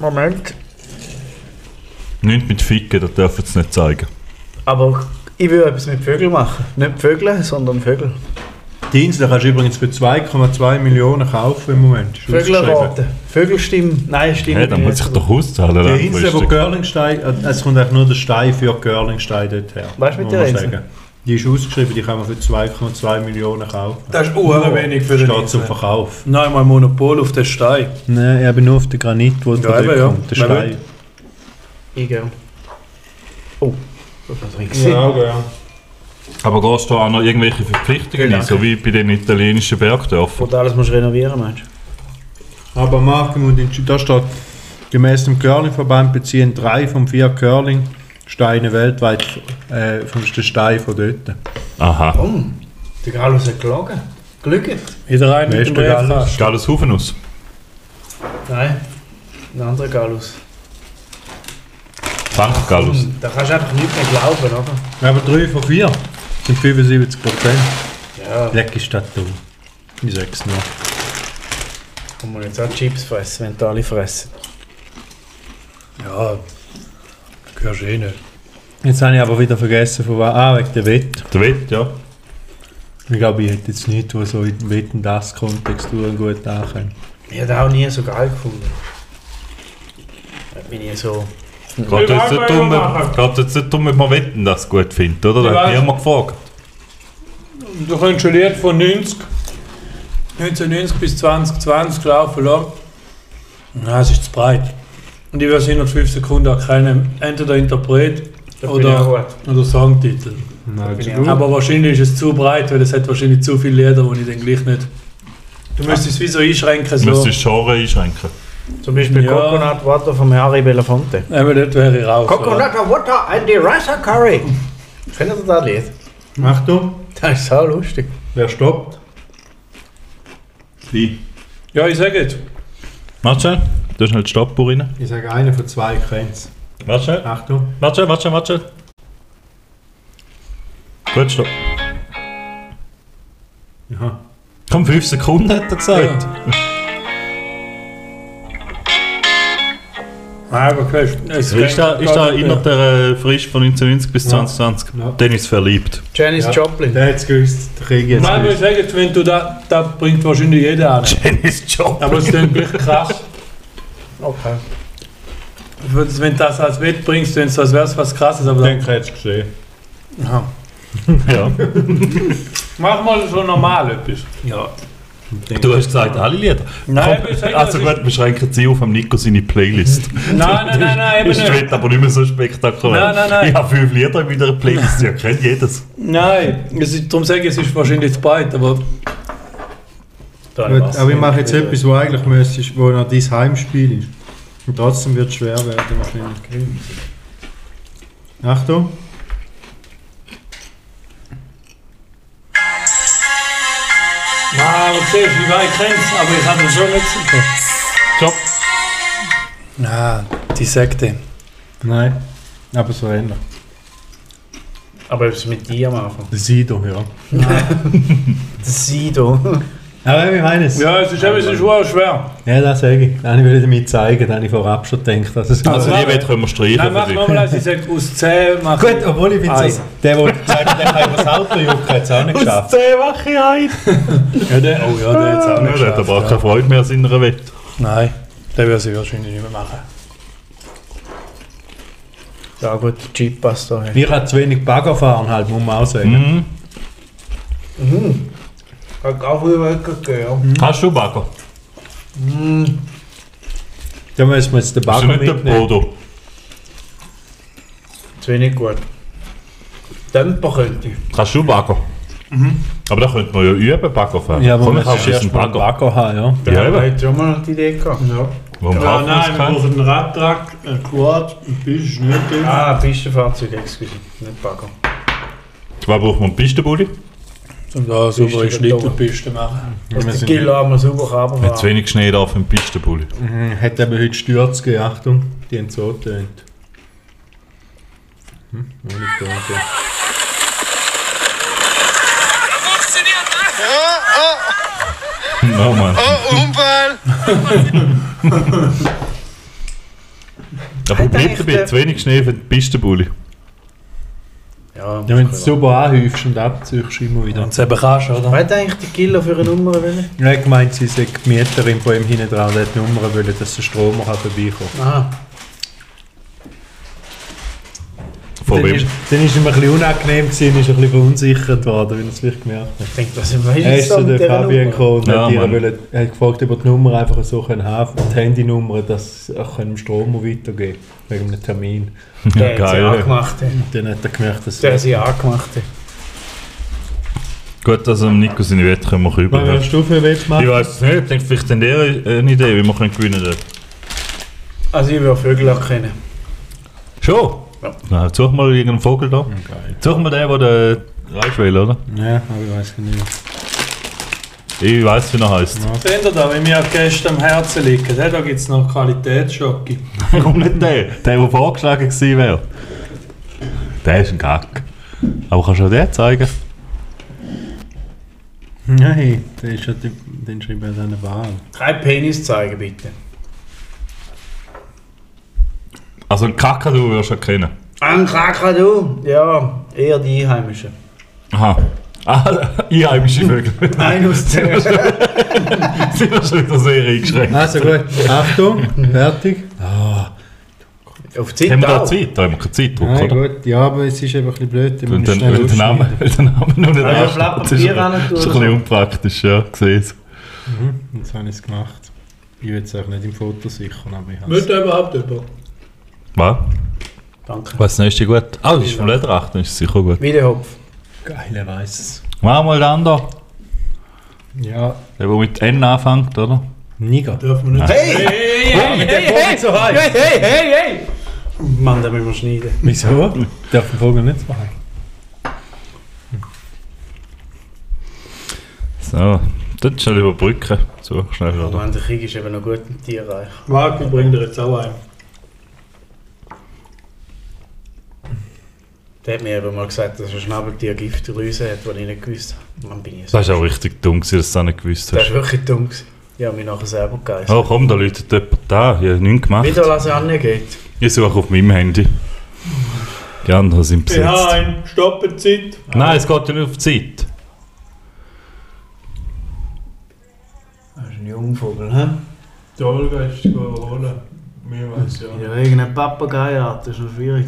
Moment. Nicht mit Ficken, das dürfen sie nicht zeigen. Aber ich würde etwas mit Vögeln machen. Nicht Vögel, sondern Vögel. Die Insel kannst du übrigens für 2,2 Millionen kaufen im Moment. Ist Vögel ausgeschrieben. raten. Vögelstimmen. Nein, Stimmen. Hey, dann muss ich doch auszahlen. Die Insel, wo. Görlingstein, äh, es kommt eigentlich nur der Stein für Görlingstein dort her. Weißt du, mit der Insel? sagen. Die ist ausgeschrieben, die kann man für 2,2 Millionen kaufen. Das ist uhr wenig für den Steht zum. Verkauf. Nein, mal Monopol auf den Stein. Nein, eben nur auf den Granit, wo es Ja, ja. kommt. Der Stein. Ich gern. Oh, das war drin. Ja, ja. Aber gehst du da auch noch irgendwelche Verpflichtungen ein, so wie bei den italienischen Bergdörfern? Und alles musst du renovieren, meinst du? Aber Marken und in, da steht, gemäß dem Curlingverband beziehen drei von vier Curling-Steine weltweit äh, vom den Stein von dort. Aha. Oh, der Galus hat gelogen. Glückt. Wieder rein Wer mit ist dem der Gallus? Briefkasten. Gallus Hufenus. Nein, ein anderer Galus. St. Gallus. Da kannst du einfach nicht mehr glauben, oder? Aber drei von vier sind 75 Prozent. Ja, Leck ist das dumm. Ich sag's nur. kann man jetzt auch Chips fressen, wenn die alle fressen. Ja, gehörst eh nicht. Jetzt habe ich aber wieder vergessen, von was. Ah, wegen der Wett. Der Wett, ja. Ich glaube, ich hätte jetzt nicht, wo so in Wetten das Kontext gut ankommt. Ich habe auch nie so geil gefunden. Ich bin nie so. Geht jetzt nicht darum, geht jetzt nicht darum, ob man wetten, dass es gut findet, oder? Da Ich hat weiß. niemand gefragt. Du könntest ein Lied von 90, 1990 bis 2020 laufen lassen. Nein, es ist zu breit. Und ich werde in 5 Sekunden erkennen, entweder Interpret Da auch oder, oder Songtitel. Nein. Aber wahrscheinlich ist es zu breit, weil es hat wahrscheinlich zu viele Lieder, die ich dann gleich nicht. Du müsstest es wie so einschränken. Du So. müsstest Genre einschränken. Zum Beispiel Ja. Coconut Water von Harry Belafonte. Aber dort wäre ich raus. Coconut Water and the Rasa Curry. Kennt ihr das Lied? Achtung, Das ist so lustig. wer stoppt? Wie? Ja, ich sage jetzt. Schnell. Du hast die Stoppuhr rein. Ich sage, einer von zwei. Warte schnell. Achtung. Schnell, warte schnell. Gut, stopp. Ja. Komm, 5 Sekunden hat er gesagt. Nein, aber weißt, es Ist da, ist da innerhalb der äh, Frist von 1990 bis 2020? Ja. Dennis verliebt. Janis Ja. Joplin. Der hat's gewusst, der Krieg jetzt Nein, aber ich gewusst. sage jetzt, wenn du da, da bringt wahrscheinlich jeder an. Dennis Job. Aber es ist dann gleich krass. Okay. Wenn du das als Wett bringst, dann so, als wäre es was krasses. Aber Den dann, hättest du gesehen. ja. Ja. Mach mal so normal etwas. Ja. Du hast gesagt, alle Lieder. Nein, Komm, also gut, wir schränken sie auf am Nico seine Playlist. Nein, nein, nein, nein, eben Das nicht. wird aber nicht mehr so spektakulär. Nein, nein, nein. Ich habe fünf Lieder in meiner Playlist, ja, kennt jedes. Nein, es ist, darum sage ich, es ist wahrscheinlich zu breit, aber Gut, aber ich mache jetzt etwas, wo eigentlich müsstest, wo noch dein Heimspiel ist. Und trotzdem wird es schwer werden wahrscheinlich. Achtung. Nein, aber siehst du, ich ich kenne es, aber ich habe es schon nicht sicher. Stopp. Nein, die Sekte. Nein. Aber so ähnlich. Aber etwas mit dir am Anfang. Sido, ja. Das Sido. Aber ich meine es. Ja, es ist ist auch schwer. Ja, das sage ich. Das will ich damit zeigen, da habe ich vorab schon gedacht, dass es Also die Wette können wir streichen. Nein, mach nochmal eins, ich sage aus 10 mach Gut, obwohl ich Ei. das- der, der sagt, der kann übers Auto jucken, hat es auch nicht geschafft. 10 mache ich ein. Ja, der, oh ja, der hat es auch Ja, nicht der hat aber auch geschafft, keine Freude mehr an seiner Wette. Nein, der wird sie wahrscheinlich nicht mehr machen. Ja gut, der Jeep passt da. Ich habe zu wenig Bagger fahren, halt, muss man auch sagen. Mhm. Kann auch früher weggehen. Hast du Bagger? Da müssen wir jetzt den du Bagger nicht der mitnehmen. Bodo? Zu wenig gut. Tempo könnte ich. Kannst du Bagger? Aber da könnte man ja üben, Bagger fahren. Ja, aber Komm, man jetzt einen erst einen. Bagger haben, ja. Ja, Da eben. hätte schon mal die Idee gehabt. Warum Ja, kaufen wir nein, wir brauchen einen Radtrag, ein Quad, ein Bisch, nicht. Ah, Pistenfahrzeug, excuse. Nicht Bagger. Was braucht man? Einen Pistenbully? Und da so Piste eine Schlittelpiste machen. Wir Dass der sind- Gilla einmal sauber Mit zu runterfahren wenig Schnee da auf dem Pistenbully. Mhm, Hat eben heute Stürze gegeben, Achtung, die haben so getönt. Hm, ohne Ton, ja. Funktioniert? Oh Mann. Oh, Unfall! Aber bleibt dabei, zu wenig Schnee für den Pistenbulli. Ja, Ja, wenn du es super anhäufst und abziehst, immer wieder. Du es eben kannst, oder? Wer hat eigentlich die Kilo für eine Nummer wollen? Ja, ich gemeint, sie sei die Mieterin von ihm hinten dran, der hat die Nummer wollen, dass der Stromer kann vorbeikommen Aha. Von dann wem? ist, dann ist ihm ein bisschen unangenehm gewesen, ist ein bisschen verunsichert worden, wenn er es vielleicht gemerkt hat. Ich denke, was weißt du Er ist zu der Fabian gekommen und Ja, hat, ihr Mann. wollen, er hat gefragt, ob er die Nummer einfach so können haben die Handynummer, dass sie auch dem Stromer weitergeben wegen einem Termin. Der hat sie angemacht. Und dann hat er gemerkt, dass Der hat sie angemacht. hat. Gut, also dem Nico seine Wette können wir Was über. willst du für Wett Ich machen? weiß es nicht, ich denke, vielleicht haben ihr eine Idee, wie wir können gewinnen können. Also ich will Vögel erkennen. Schon? Ja. Na, such mal irgendeinen Vogel da. Geil. Such mal den, der Reich will, oder? Ja, aber ich weiß nicht. Ich weiß, wie er heißt. Seht ihr da, wie mir Gäste am Herzen liegen? Da gibt es noch Qualitätsschocke. Warum nicht der? Der, der vorgeschlagen gewesen wäre. Der ist ein Gack. Aber kannst du auch den zeigen? Nein, der ist ja die, den schreibt dann Wahl. Kein Penis zeigen, bitte. Also einen Kakadu wirst du erkennen. Ein Kakadu? Ja, eher die Einheimischen. Aha. Ah, einheimische Vögel. Ein aus der. Sind wir schon wieder sehr eingeschränkt. Also gut, Achtung, fertig. Ah, Auf die Haben wir da auch. Zeit? Da haben wir keine Zeitdruck, nein, oder? gut, ja, aber es ist einfach ein bisschen blöd. wir Und müssen dann, schnell weil der Name, ausschneiden. weil der Name noch nicht Ja, ansteht. Blatt Das ist, Papier ein- rein tun, das ist ein so. bisschen unpraktisch, ja, gesehen. Mhm, jetzt habe ich es gemacht. Ich will es auch nicht im Foto sichern, aber ich habe Wird da überhaupt jemand? Was? Danke. Was ist nächste gut? Ah, das ist vom Lederach, das ist sicher gut. Wiedehopf. Geil, er weiß es. Mach mal den da. Ja, Der, der mit N anfängt, oder? Niger. Dürfen wir nicht. Hey! Hey, hey, hey, hey, so heiß. hey, hey, hey, hey! Mann, da müssen wir schneiden. Wieso? Darf den Vogel nicht machen? So, dann schnell überbrücken. So, schnell Oh wieder. Mann, der Krieg ist eben noch gut im Tierreich. Marc, ich bring dir jetzt auch einen. Der hat mir eben mal gesagt, dass ein Schnabeltier Giftdrüse hat, die ich nicht gewusst habe. Mann, bin ich so. Das ist auch richtig dumm, gewesen, dass du das nicht gewusst Das hast. war wirklich dumm. Gewesen. Ich habe mich nachher selber gegessen. Oh komm, da läutet jemand da. Ich habe nichts gemacht. Wieder Lasagne geht. Ich suche auf meinem Handy. Die anderen sind besetzt. Ja, ein Stoppenzeit. Nein, es geht ja nicht auf die Zeit. Das ist ein Jungvogel, hä? Die Olga ist zu holen. Mir weiß ja. Ja, irgendeine Papageiart, das ist noch schwierig.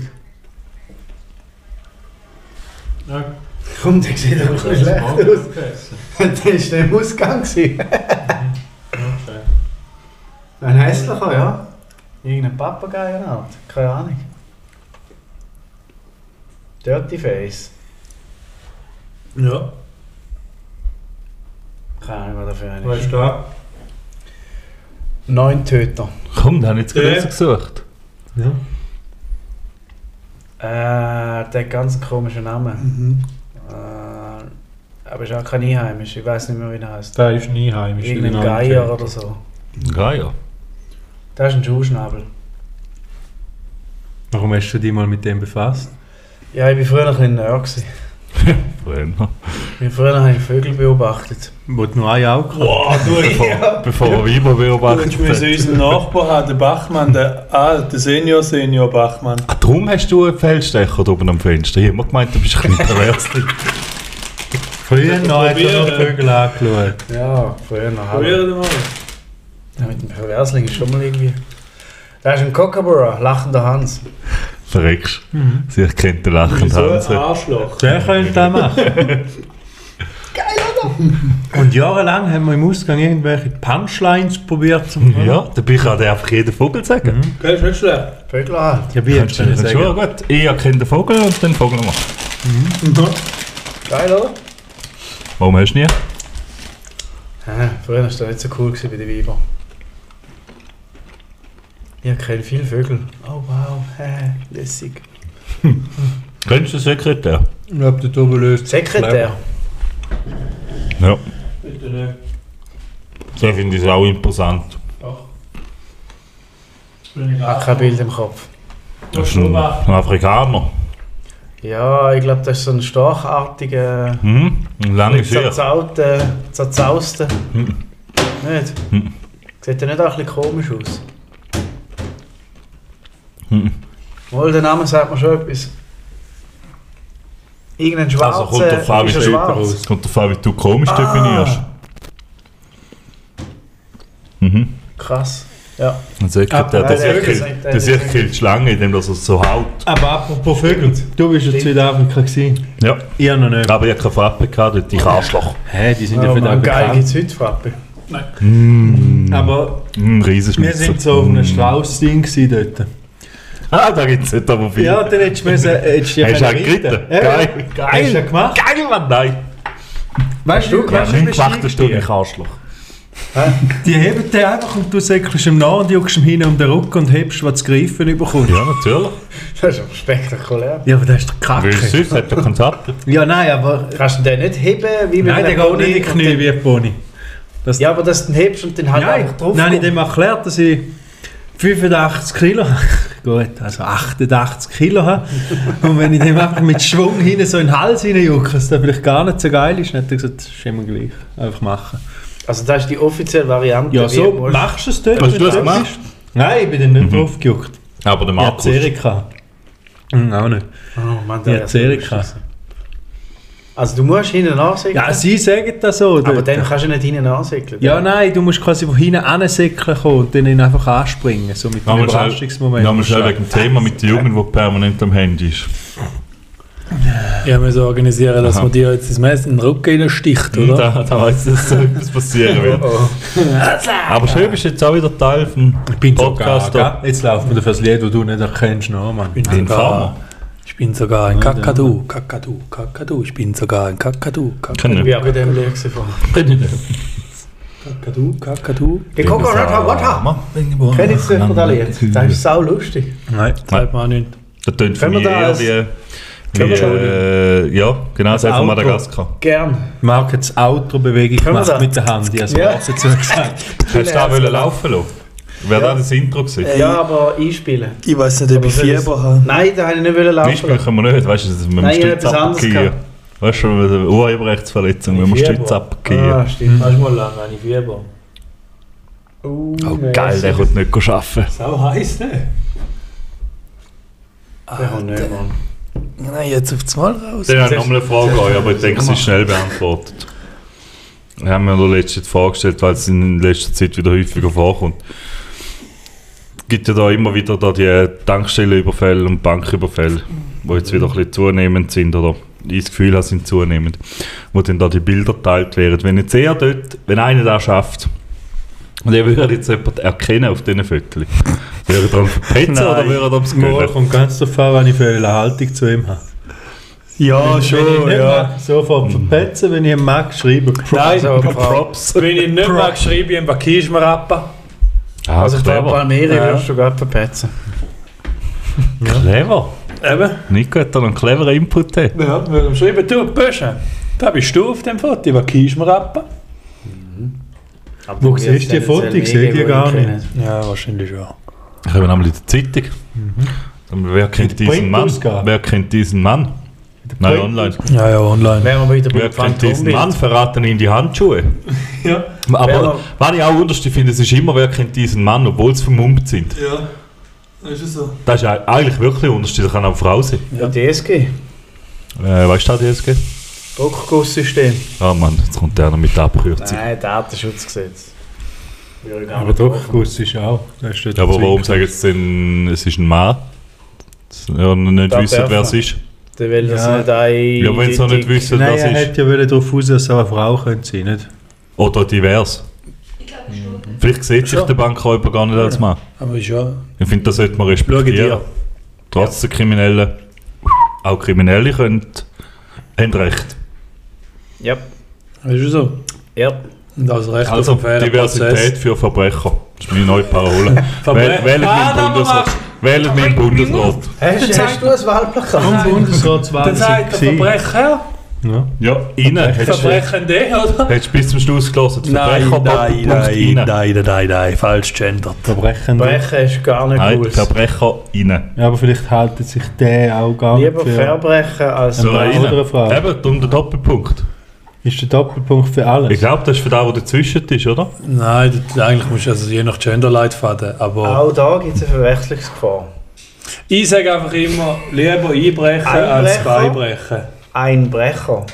Ja, Komm, der sieht doch ein bisschen schlecht aus. Das war der im Ausgang. Okay. Ein hässlicher, ja. Irgendeine Papageienart, keine Ahnung. Dirty Face. Ja, Keine Ahnung, was der für eine weißt ist. du da? Neun Töter. Komm, da habe ich jetzt gerade Ja. gesucht. Ja. Äh, der hat ganz komischen Namen. Äh, aber ist auch kein Einheimisch, ich weiß nicht mehr, wie er heißt. Der ist nie heimisch. Irgendein Geier oder so. Geier. Das ist ein Schuhschnabel. Warum hast du dich mal mit dem befasst? Ja, ich war früher ein bisschen Nerd. Früher. Ich früher habe ich Vögel beobachtet. Wo du nur ein Auge hast. Boah, du, Bevor, bevor er Weiber du beobachtet müssen hat. unseren Nachbar haben, den Bachmann, der alte Senior Senior Bachmann. Ah, darum hast du einen Feldstecher oben am Fenster. Ich habe immer gemeint, du bist ein bisschen pervers. Früher noch hat er noch. Vögel angeschaut. Ja, früher noch. Probier mal. Ja, mit dem Perversling ist schon mal irgendwie. Da ist ein Kookaburra, lachender Hans. Verreckst. Sie kennt den lachenden So ein. Arschloch. Der könnte das machen. Geil, oder? Und jahrelang haben wir im Ausgang irgendwelche Punchlines probiert zu machen. Ja, dabei kann der einfach jeden Vogel sagen. Gell, ist nicht schlecht. Vögel halt. Ja, wie Kannst du das sagen? schon gut. Ich erkenne den Vogel und den Vogel machen. Geil, oder? Warum hast du nie? Ja, früher war das nicht so cool bei den Weibern. Ich kenne viele Vögel. Oh wow, hä, lässig. Kennst du den Sekretär? Ich glaube, der Tobi löst Sekretär. Ja. Bitte nicht. So finde ich es auch imposant. Jetzt bin ich Ich habe kein Bild im Kopf. Das ist ein, ein Afrikaner. Ja, ich glaube, das ist so ein storchartiger, Mhm. Ein langes Haar. zerzauter, zerzauster. Nicht? Hm. Sieht ja nicht auch ein bisschen komisch aus? Hm. Wohl, der Name sagt mir schon etwas. Irgendein schwarzer. Also kommt drauf an, wie? Es kommt darauf an, wie du komisch Ah. definierst. Mhm. Krass. Ja. Und so, der, Ah, der, der, der- der, der- der, der sich killt die Schlange, indem er so, so haut. Aber apropos Vögel, du bist ja in Südafrika gewesen. Ja. Ich noch nicht. Aber ich habe keine Frappe gehabt, dort, ich Arschloch. Hä, die sind ja Oh, für den geil, gibt es heute Frappe? Mm. Aber Mm, wir sind so auf einem Strauß-Ding gewesen dort. Ah, da gibt es nicht aber viel. Ja, dann hättest du müssen, hättest du Hast du auch geritten? Ja, Geil, Hast du geil. ja gemacht? Geil, Mann, nein. Weißt du, Ja, weißt du, nicht wie gemacht hast du nicht Arschloch. Die heben den einfach und du säckelst ihm nach und juckst ihm hin um den Rücken und hebst, was zu greifen bekommst. Ja, natürlich. Das ist aber spektakulär. Ja, aber das ist doch Weil kacke. sonst hat er Kontakt. Ja, nein, aber... Kannst du den nicht heben, wie mit Nein, der geht nicht in die Knie wie ein Pony. Das Ja, aber dass du den hebst und dann halt Nein, einfach drauf nein, ich kommst. dem erklärt, dass ich 85 Kilo habe. Gut, also 88 Kilo habe. Und wenn ich dem einfach mit Schwung hinten so in den Hals hineinjucke, dass der vielleicht gar nicht so geil ist, dann hat er gesagt, das ist immer gleich. Einfach machen. Also das ist die offizielle Variante. Ja, wie so du machst du es dort. Hast du das gemacht? bist. Nein, ich bin dann nicht drauf gejuckt. Aber der Ich hatte Markus. Erika. Hm, auch nicht. Oh Mann, Ich der hatte ist so Erika. Also du musst hinten ansäckeln. Ja, sie sagen das so. aber dort. dann kannst du nicht hinten ansäckeln. ja, nein, du musst quasi von hinten ansäckeln kommen und dann ihn einfach anspringen. So mit dem Überraschungsmoment. nochmal schnell wegen dem Thema mit der Jugend, die permanent am Handy ist. Ich muss organisieren, dass Aha. man dir jetzt das Messer in den Rücken sticht, oder? Da, da weiss ich, dass so etwas passieren wird. Aber schön bist du jetzt auch wieder Teil vom Ich bin Podcast. sogar? Jetzt läuft mir das Lied, das du nicht erkennst, noch, Mann. bin Den Farmer. Ich bin sogar ein Kakadu, Kakadu, Kakadu, ich bin sogar ein Kakadu, Kakadu, auch bei dem vorher. Kakadu, Kakadu. Coconut Hot Water. Kennt ihr das von der Lied? Das ist sau lustig. Nein. Sagt man auch nicht. Das tönt für Können wir mich eher das- wie... Wie wir äh, ja, genau, das von Outro. Madagaskar. Gern. Marc hat das Outro-Bewegung wir gemacht mit der Hand. Ich habe Ja. dazu gesagt. Hast du da wollen laufen lassen? Wäre Ja. das das Intro gewesen? Ja, aber einspielen. Ich weiß nicht, ob ich Aber Fieber habe. Nein, da habe ich nicht wollen laufen. Beispiel können wir nicht, weißt du, wir ich habe Stütz etwas anderes abgehen. Weißt du, mit der Urheberrechtsverletzung, wenn wir Stütz abgehen. Ah, stimmt. Hast du mal lange eine Fieber? Uh, Oh nein, geil, der kommt nicht arbeiten. Sau heiß, ne? Der kommt nicht, Mann. Nein, jetzt auf das Mal raus. Dann habe ich nochmal eine Frage an euch, aber ich denke, sie ist schnell beantwortet. Wir haben mir noch letzte Frage gestellt, weil es in letzter Zeit wieder häufiger vorkommt. Es gibt ja da immer wieder da die Tankstellenüberfälle und Banküberfälle, die jetzt wieder ein bisschen zunehmend sind, oder ich das Gefühl habe, sind zunehmend, wo dann da die Bilder geteilt werden. Wenn jetzt er dort, wenn einer das schafft, und er würde jetzt jemand erkennen auf diesen Fotos, würde er dann verpetzen Nein. oder würde er Mal Gönnen? kommt ganz darauf an, wenn ich für eine Haltung zu ihm habe. Ja, wenn ich schon, nicht ja. mag, sofort verpetzen, wenn ich ihm mag, schreiben. Nein, Also, Frau- Props. wenn ich nicht mag, schreibe ich einen Bakismarappa. Ah, Also Frau clever. Palmeri Ja. würdest du gerade verpetzen. Clever. Eben. Nico hat da einen cleveren Input. Hey. Ja, wir schreiben, du, Bösche, da bist du auf dem Foto, Bakismarappa. Wo siehst du die Fotos? Ich sehe die gar nicht. Ja, wahrscheinlich schon. Ich habe einmal in der Zeitung. Aber Wer kennt diesen Mann? Wer kennt diesen Mann? Nein, online. Ja, ja, online. Wären wir wieder Wer beim kennt diesen. Mann? Verraten ihn die Handschuhe. Ja. Aber was ich auch unterste finde, es ist immer, wer kennt diesen Mann, obwohl sie vermummt sind. Ja, das ist so. Das ist ei- eigentlich wirklich unterste, das kann auch eine Frau sein. Ja, DSG. Äh, weißt du, das DSG? Druckgusssystem. Ah Mann, jetzt kommt der noch mit der Abkürzung. Nein, Datenschutzgesetz. Gar Aber Druckguss ist auch. Ja, aber warum sagen sie denn, es ist ein Mann? Dass Ja, nicht wissen, wer es man. ist. Dann will das Ja. nicht ein... Ja, wenn sie noch nicht wissen, Nein, wer er es ist. hätte ja wollen darauf raus, dass es auch eine Frau sein nicht? Oder divers. Ich glaube schon. Vielleicht sieht sich Schon. der Bankräuber gar nicht als Mann. Aber ist ja. Ich finde, das sollte man Schau respektieren. dir. Trotz der Kriminellen. Auch Kriminelle können, haben Recht. Ja. Das ist so. Ja. Und das Recht Also auf Diversität Prozess. für Verbrecher. Das ist meine neue Parole. Wähl- Wählt Ah, Bundesrat. Wählt meinen Bundesrat. Hast, hast du ein Wahlplakat? Am Bundesratswahl Dann sagt der. Verbrecher, Ja. Ja, innen. Hättest du Verbrechende, oder? hättest du bis zum Schluss gelassen. Verbrecher, Doppelpunkt, innen. nein, nein, nein, falsch gendert. Verbrechen. Verbrechen ist gar nicht Nein, cool. Verbrecher, innen. Ja, aber vielleicht haltet sich der auch gar Lieber nicht für... Verbrechen als So, innen. oder Frau? Eben, um den Doppelpunkt. Ist der Doppelpunkt für alles? Ich glaube, das ist für das, wo dazwischen ist, oder? Nein, das, eigentlich musst du also je nach Genderleitfaden. Aber Auch da gibt es eine Verwechslungsgefahr. ich sage einfach immer, lieber einbrechen als Einbrecher? beibrechen. Einbrecher.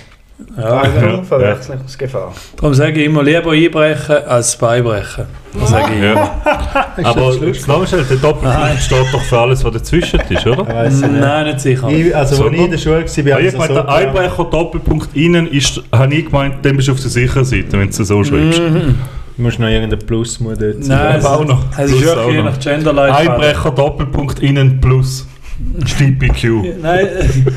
Ja. Ja. Verwechslungsgefahr. Darum sage ich immer, lieber einbrechen als beibrechen. Das sage ich immer. Ja. Aber schnell, der Doppelpunkt steht doch für alles, was dazwischen ist, oder? Nein, nicht sicher. Ich, also, als ich in der Schule war, Ja, habe ich ich so meine, der. Einbrecher Doppelpunkt innen ist, habe ich gemeint, dann bist du auf der sicheren Seite, wenn du es so schreibst. Du musst noch irgendeinen Plus sein. Nein, es, auch noch. es ist wirklich nach. Einbrecher Doppelpunkt innen plus StipIQ. Nein,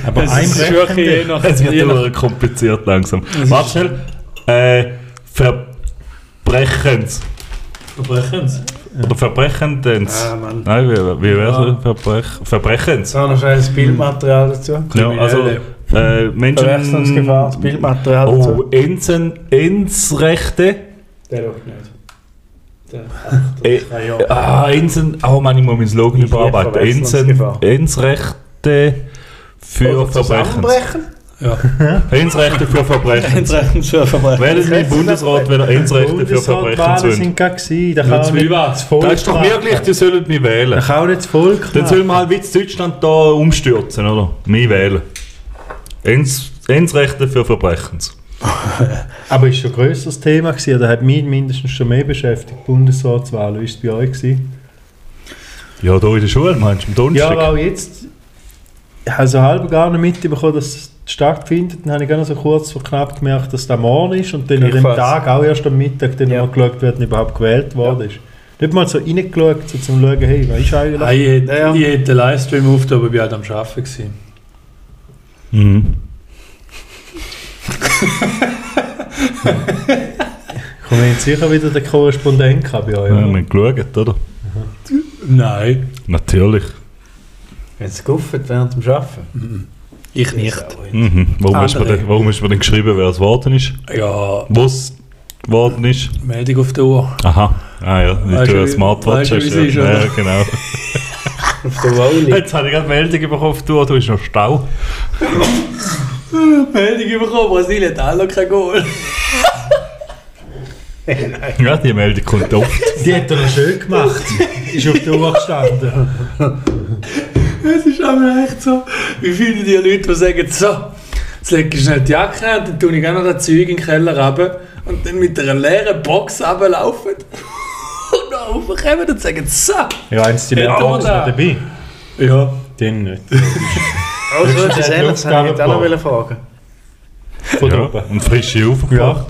Aber es ist wirklich je nach... Es wird immer kompliziert langsam. Warte schnell. Äh, Verbrechens. Verbrechen's. Oder Verbrechens. Ah, Mann. Nein, wie, wie wäre es? Verbrech, Verbrechens. So, noch das Bildmaterial dazu. Ja, also äh, Menschen. Verwechslungsgefahr, das Bildmaterial Oh, dazu. Ensen, Ensrechte. Der schaut nicht. Äh, ah, Ensen. Oh Mann, ich muss meinen Slogan überarbeiten. Verwechslungsgefahr. Ensrechte für. Zusammenbrechen? Ja. Ensrechte für Verbrechens. Endrechten für Verbrechen. Wählen wir Bundesrat, wenn er Ensrechte für will. sind gerade gewesen. Da kann nicht das Volk Das ist doch wirklich, die sollen mich Da wählen. kann auch nicht das Volk Dann sollen wir halt wie in Deutschland da umstürzen, oder? Mich wählen. Ens, Ensrechte für Verbrechens. Aber ist schon ein grösseres Thema gewesen, oder hat mich mindestens schon mehr beschäftigt, Bundesratswahl. Wie war es bei euch? Gewesen? Ja, da in der Schule, meinst du, am Ja, Donnerstag? aber auch jetzt, ich habe so halb gar nicht mitbekommen, dass es stattfindet. Dann habe ich ganz so kurz vor knapp gemerkt, dass das morgen ist und dann an dem. Tag, auch erst am Mittag, dann Ja. mal geschaut, wer denn überhaupt gewählt worden ist. Nicht mal so reingeschaut, so zum schauen, hey, was ist eigentlich? Ah, ich, hätte, Ja, ja. ich hätte den Livestream auf, aber ich war halt am Arbeiten. Gewesen. Mhm. Kommen wir jetzt sicher wieder den Korrespondent bei euch? Ja, wir haben geschaut, oder? Nein, Natürlich. Wenn es gufft während dem Arbeiten. ich nicht. Mhm. Warum, ist mir Andere. denn, warum ist mir denn geschrieben, wer es geworden ist? Ja, Wo es geworden ist? Meldung auf der Uhr. Aha. Ah ja, Weißt du du, eine Smartwatch weißt du, hast. ist, ja. ja, genau. Auf der Rolli. Jetzt habe ich gerade Meldung bekommen auf die Uhr, du hast noch Stau. Meldung bekommen, Brasilien hat auch noch kein Goal. Ja, die Meldung kommt oft. Die hat er noch schön gemacht. ist auf der Uhr gestanden. Es ist aber echt so. Wie viele die Leute, die sagen, so, jetzt lege ich schnell die Jacke an, dann tue ich auch noch das Zeug in den Keller runter und dann mit einer leeren Box runterlaufen und dann raufkommen und sagen, so. Ja, eins die Leute ja, noch da. dabei. Ja. Den nicht. Also, Höchstens das habe ich jetzt auch noch fragen. Von Ja, oben. und frische aufgebracht.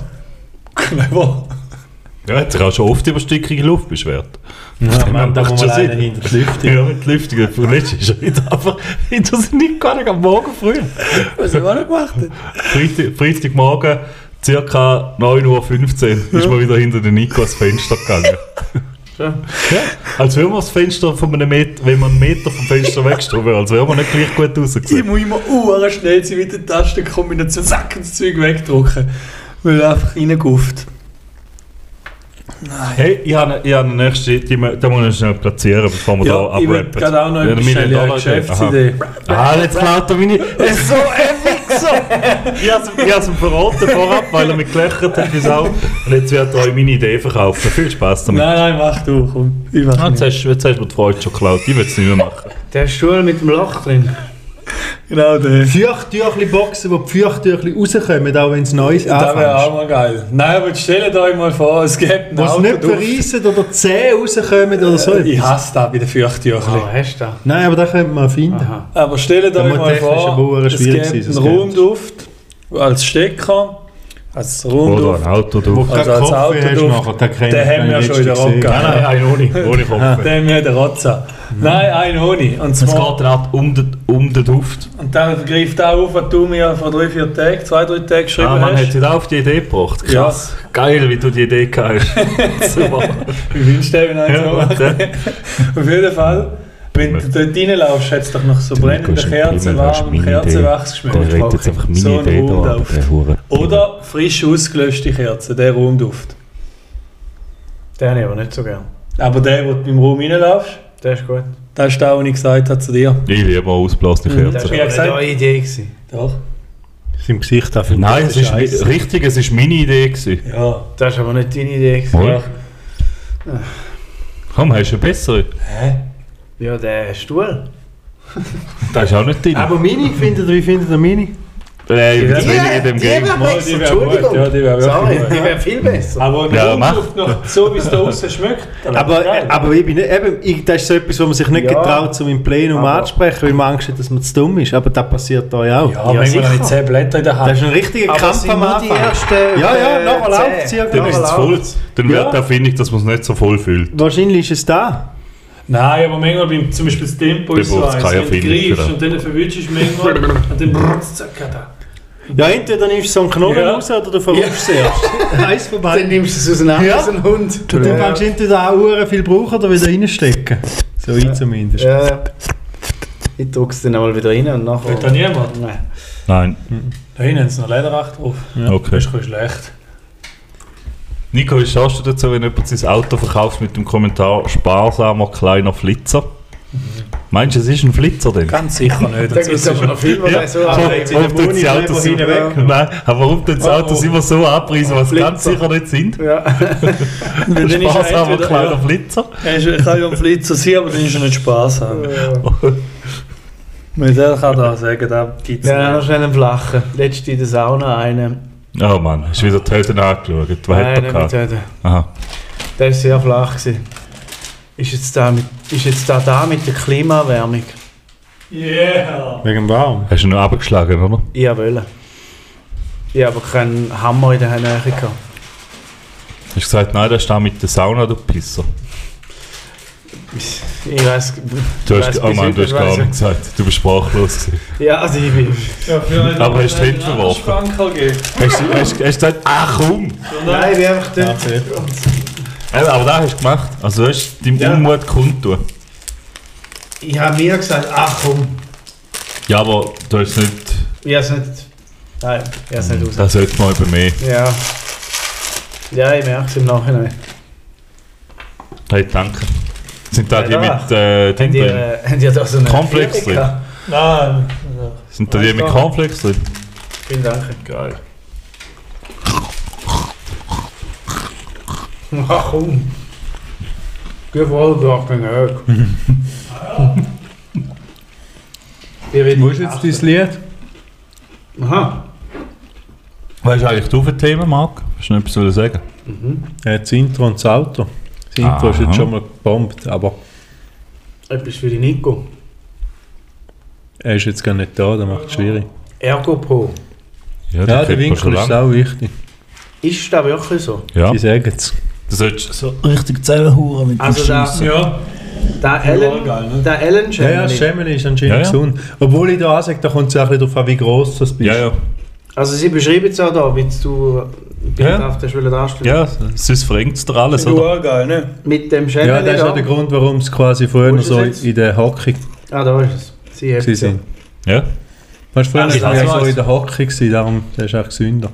Clever. Ja, hat sich auch schon oft über stickige Luft beschwert. Ja, man, da muss schon man einen hinter die Lüftung. Ja, mit Lüftung. Letztes ist er wieder einfach hinter sich nicht gar nicht am Morgen früh. Was haben wir noch gemacht? Freitag, Freitagmorgen, ca. 9.15 Uhr, ist man wieder hinter den Nico ans Fenster gegangen. Ja, als wäre man das Fenster von einem Meter, wenn man einen Meter vom Fenster weggestoßen wäre, als wäre man nicht gleich gut Ich rausgesehen. muss immer uh, schnell sein mit der Tastenkombination, zack, das Zeug wegdrücken. Weil er einfach reingufft. Nein. Hey, ich habe ich habe eine nächste, die, die muss ich schnell platzieren, bevor wir Ja, da ich abrappen. gerade auch noch eine Geschäftsidee. Ah, jetzt klaut er meine... Ist so Wichser! Ich habe es- ihm verraten vorab, weil er mich gelöchert hat wie Sau. Und jetzt wird er euch meine Idee verkaufen. Viel Spaß damit. Nein, nein, mach du, komm. Ich mach Ah, jetzt, hast, jetzt hast du mir die Freude schon geklaut. Ich will es nicht mehr machen. Der Stuhl mit dem Loch drin. Genau, der. Feuchttüchli-Boxen, wo die Feuchttüchli rauskommen, auch wenn es Neues Das wäre auch mal geil. Nein, aber stellt euch mal vor, es gibt es Auto nicht verreissen oder zäh rauskommen oder so. Ich etwas. hasse das bei den Feuchttüchern. Oh, hast du das? Nein, aber das könnte man finden. Aha. Aber stellt euch mal vor, es gibt einen. Raumduft als Stecker, als Oder Raumduft. ein Auto Wo drauf. du Also keinen als Kopf hast Autoduft, nachher, den den haben wir schon in der. Rocker. Nein, nein, einen ohne, ohne Kopf. Den mir der Rotza. Nein, ein ohne. Und Es zwar, geht dann um den, um den Duft. und dann greift auch auf, was du mir vor drei, vier Tagen, zwei, drei Tagen geschrieben Ah, man hat hast. sich da auf die Idee gebracht. Krass. Geil, wie du die Idee gehabt hast. Super. Wie willst du den Ja, ja. Auf jeden Fall, wenn du dort reinlaufst, hat es doch noch so Der brennende ist Kerzen, das ist warm Kerzenwachs geschmeckt. Der redet jetzt einfach meine So ein Idee da, der. Oder frisch ausgelöschte Kerzen, der Raumduft. Den habe ich aber nicht so gern. Aber der, wo du beim Raum reinlaufst, Der ist gut. das ist auch, was ich gesagt habe zu dir. Ich liebe auch ausblasene Mhm. Das Kerzen. Ja, war gesagt. nicht eure Idee. Gewesen. Doch. Im Gesicht dem Nein, es ist richtig, es ist meine Idee. Gewesen. Ja, das ist aber nicht deine Idee. gewesen. Komm, hast du eine bessere? Ja, der Stuhl. Das ist auch nicht deine. Aber Mini, findet ihr, wie findet ihr Mini? Nein, ich bin zu wenig in dem die Game. wäre besser, Entschuldigung. ja, die wäre Sorry, gut. die wäre viel besser. Aber eine Ja. Luft noch so, wie es da außen schmeckt. Aber, geil. aber ich bin nicht, eben, ich, das ist so etwas, wo man sich nicht Ja. getraut, um im Plenum Aber- anzusprechen, weil man Angst hat, dass man zu dumm ist. Aber das passiert da ja auch. ja, manchmal habe ich 10 Blätter in der Das Hand. ist ein richtiger Aber Kampf am Anfang. die ersten, Ja, ja, nachher zehn. läuft's ja. Dann ist es voll. Dann Ja. wird er, finde ich, dass man es nicht so voll fühlt. Wahrscheinlich ist es da. Nein, aber manchmal beim zum Beispiel das Tempo ist so eins, wenn du greifst und dann verwünschst du manchmal und dann brrrt's, zack, da. Ja, entweder nimmst du so einen Knochen Ja. raus oder du verrufst es erst. Eins von Dann beiden. nimmst du es auseinander, Ja. so ein Hund. Und dann kannst du entweder auch Uhren viel brauchen oder wieder reinstecken. So ich zumindest. Ja, ja. Ich drücke es dann einmal wieder rein und nachher... Will da niemand? Nein. Nein. Da hinten haben sie noch Lederach drauf. Okay. Das ist ein bisschen schlecht. Nico, wie stehst du dazu, wenn jemand sein Auto verkauft mit dem Kommentar sparsamer kleiner Flitzer? Meinst du, es ist ein Flitzer denn? Ganz sicher nicht. Da Das gibt es ist aber noch viel, was Ja, ja. so warum anregt. warum tun Autos hinten weg. Nein, aber warum tun sie Autos Oh. immer so abpreisen, was sie ganz Flitzer. sicher nicht sind? Ja. dann ist er Sparsamer entweder- kleiner ja. Flitzer. Er ist- er kann ja ein Flitzer sein, aber dann ist er nicht Spaß haben. Mit der kann da sagen, da gibt es Ja, noch schnell einen flachen. Letzte in der Sauna einen. Oh Mann, hast du wieder die Höhen angeschaut? Was Nein, hat er nicht gehabt? mit Höden. Aha. Der war sehr flach. Gewesen. Ist jetzt da mit, ist jetzt da, da mit der Klimaerwärmung? Yeah! Wegen dem Baum. Hast du ihn noch abgeschlagen, oder? Ich wollte. Ich habe aber keinen Hammer in der Nähe gehabt. Hast du gesagt, nein, das ist da mit der Sauna, du Pisser. Ich weiß. Du hast, weiss oh Mann, du hast gar nicht gesagt. Du bist sprachlos. Gewesen. Ja, also ich bin. Ja, Aber hast du Hände verworfen? Hast du hast, hast du gesagt, ach komm! Nein, ich bin einfach dort. Aber das hast du gemacht. Also du hast deinem Ja. Unmut kundtun. Ich habe mir gesagt, ach komm. Ja, aber du hast nicht... Ich habe es nicht. Nein, ich habe es nicht raus. Das sollte man über mehr. Ja. Ja, ich merke es im Nachhinein. Hey, danke. Sind da die mit äh, Ding drin? äh, habt ihr da so eine Erklärung drin? Nein. Sind da die Alles mit. Cornflakes drin? Vielen Dank. Geil. Ach komm. Geh voll durch den Höck. Wo ist jetzt dein Lied? Aha. Was ist eigentlich du für Themen, Marc? Hast du noch etwas zu sagen? Ja, das Intro und das Auto. Intro ist Aha. jetzt schon mal gebombt, aber Etwas für die Nico. er ist jetzt gar nicht da, das macht es schwierig. Ergo Pro. Ja, Ja, der Winkel ist auch wichtig. Ist das wirklich so? Ja, Die sagen es. du solltest so richtig zusammenhauen mit Also da, Ja. der Ellen, geil, ne? der Ellen Ja, ja. Schemmeli ist anscheinend Ja, ja. gesund. Obwohl ich da auch sage, da kommt es auch ein bisschen darauf an, wie gross das bist. Ja, ja. Also sie beschreiben es auch da, wie du Ja. ja. auf der Schule darstellst. Ja, sonst verrenkt es dir alles, oder? geil, ne? Mit dem Gemini Ja, das ist auch der Grund, warum es quasi früher so jetzt? in der Hockey Ah, da ist es. Sie gewesen sind. Ja. Weißt du, früher war es so in der Hockey, gewesen, darum der ist auch gesünder.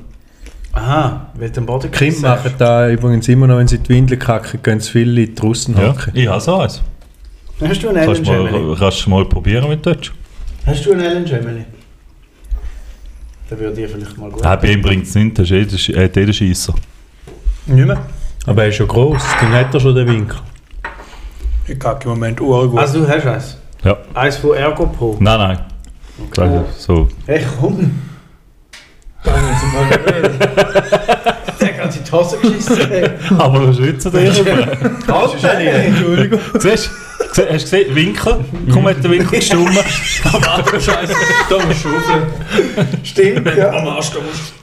Aha, weil du am Boden Kinder machen da übrigens immer noch, wenn sie die Windeln kacken, gehen sie viele in die Russen ja. hocken. Ich habe so eins. Hast du einen Ellen Kannst du Gemini? mal, kannst du mal probieren mit Deutsch? Hast du einen Ellen Gemini? Da würde ich vielleicht mal gut. Nein, bei ihm bringt es nichts, das ist der Sch- äh, Scheisser. Nicht mehr. Aber er ist schon gross, dann hat er schon den Winkel. Ich kacke im Moment urgut. Also du hast eins? Ja. Eins von Ergo Pro? Nein, nein. Okay. So. Hey, komm! Der hat die Tasse geschissen. Aber du schützt den Halt, ey. Entschuldigung. Siehst du? Hast du gesehen? Winkel? Komm, hat der Winkel gestummen. Scheiße, da musst du schaufeln. Stimmt, ja. Am Arsch, da musst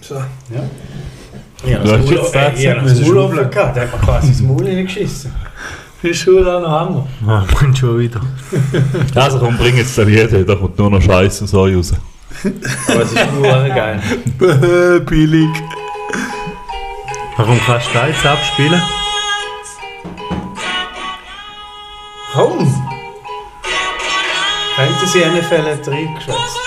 So. Ja, Du jetzt Maul- das ich hab müssen das Maul schaufeln. offen gehabt. Der hat mir quasi das Maul reingeschissen. Die Schuhe auch noch Hammer. Ah, bringt schon wieder. Also komm, bring jetzt den Lied, da kommt nur noch Scheiße so raus. Aber es ist nur geil. Billig. Warum kannst du das jetzt abspielen? Komm! Fantasy NFL hat reingeschwätzt.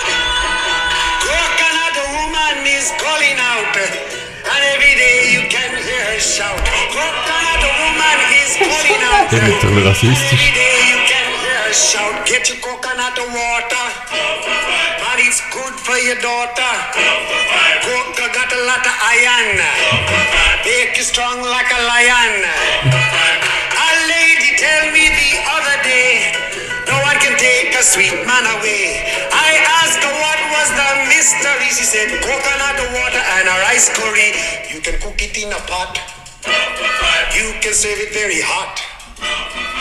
Coconut woman is calling out, and every day you can hear her shout. Coconut woman is calling out, Der wird doch rassistisch. day you can hear her shout. Get your coconut water, it's good for your daughter. Coca got a lot of iron. Make you strong like a lion. A lady tell me the other day, no one can take a sweet man away. I asked her what was the mystery. She said coconut water and a rice curry. You can cook it in a pot. You can serve it very hot.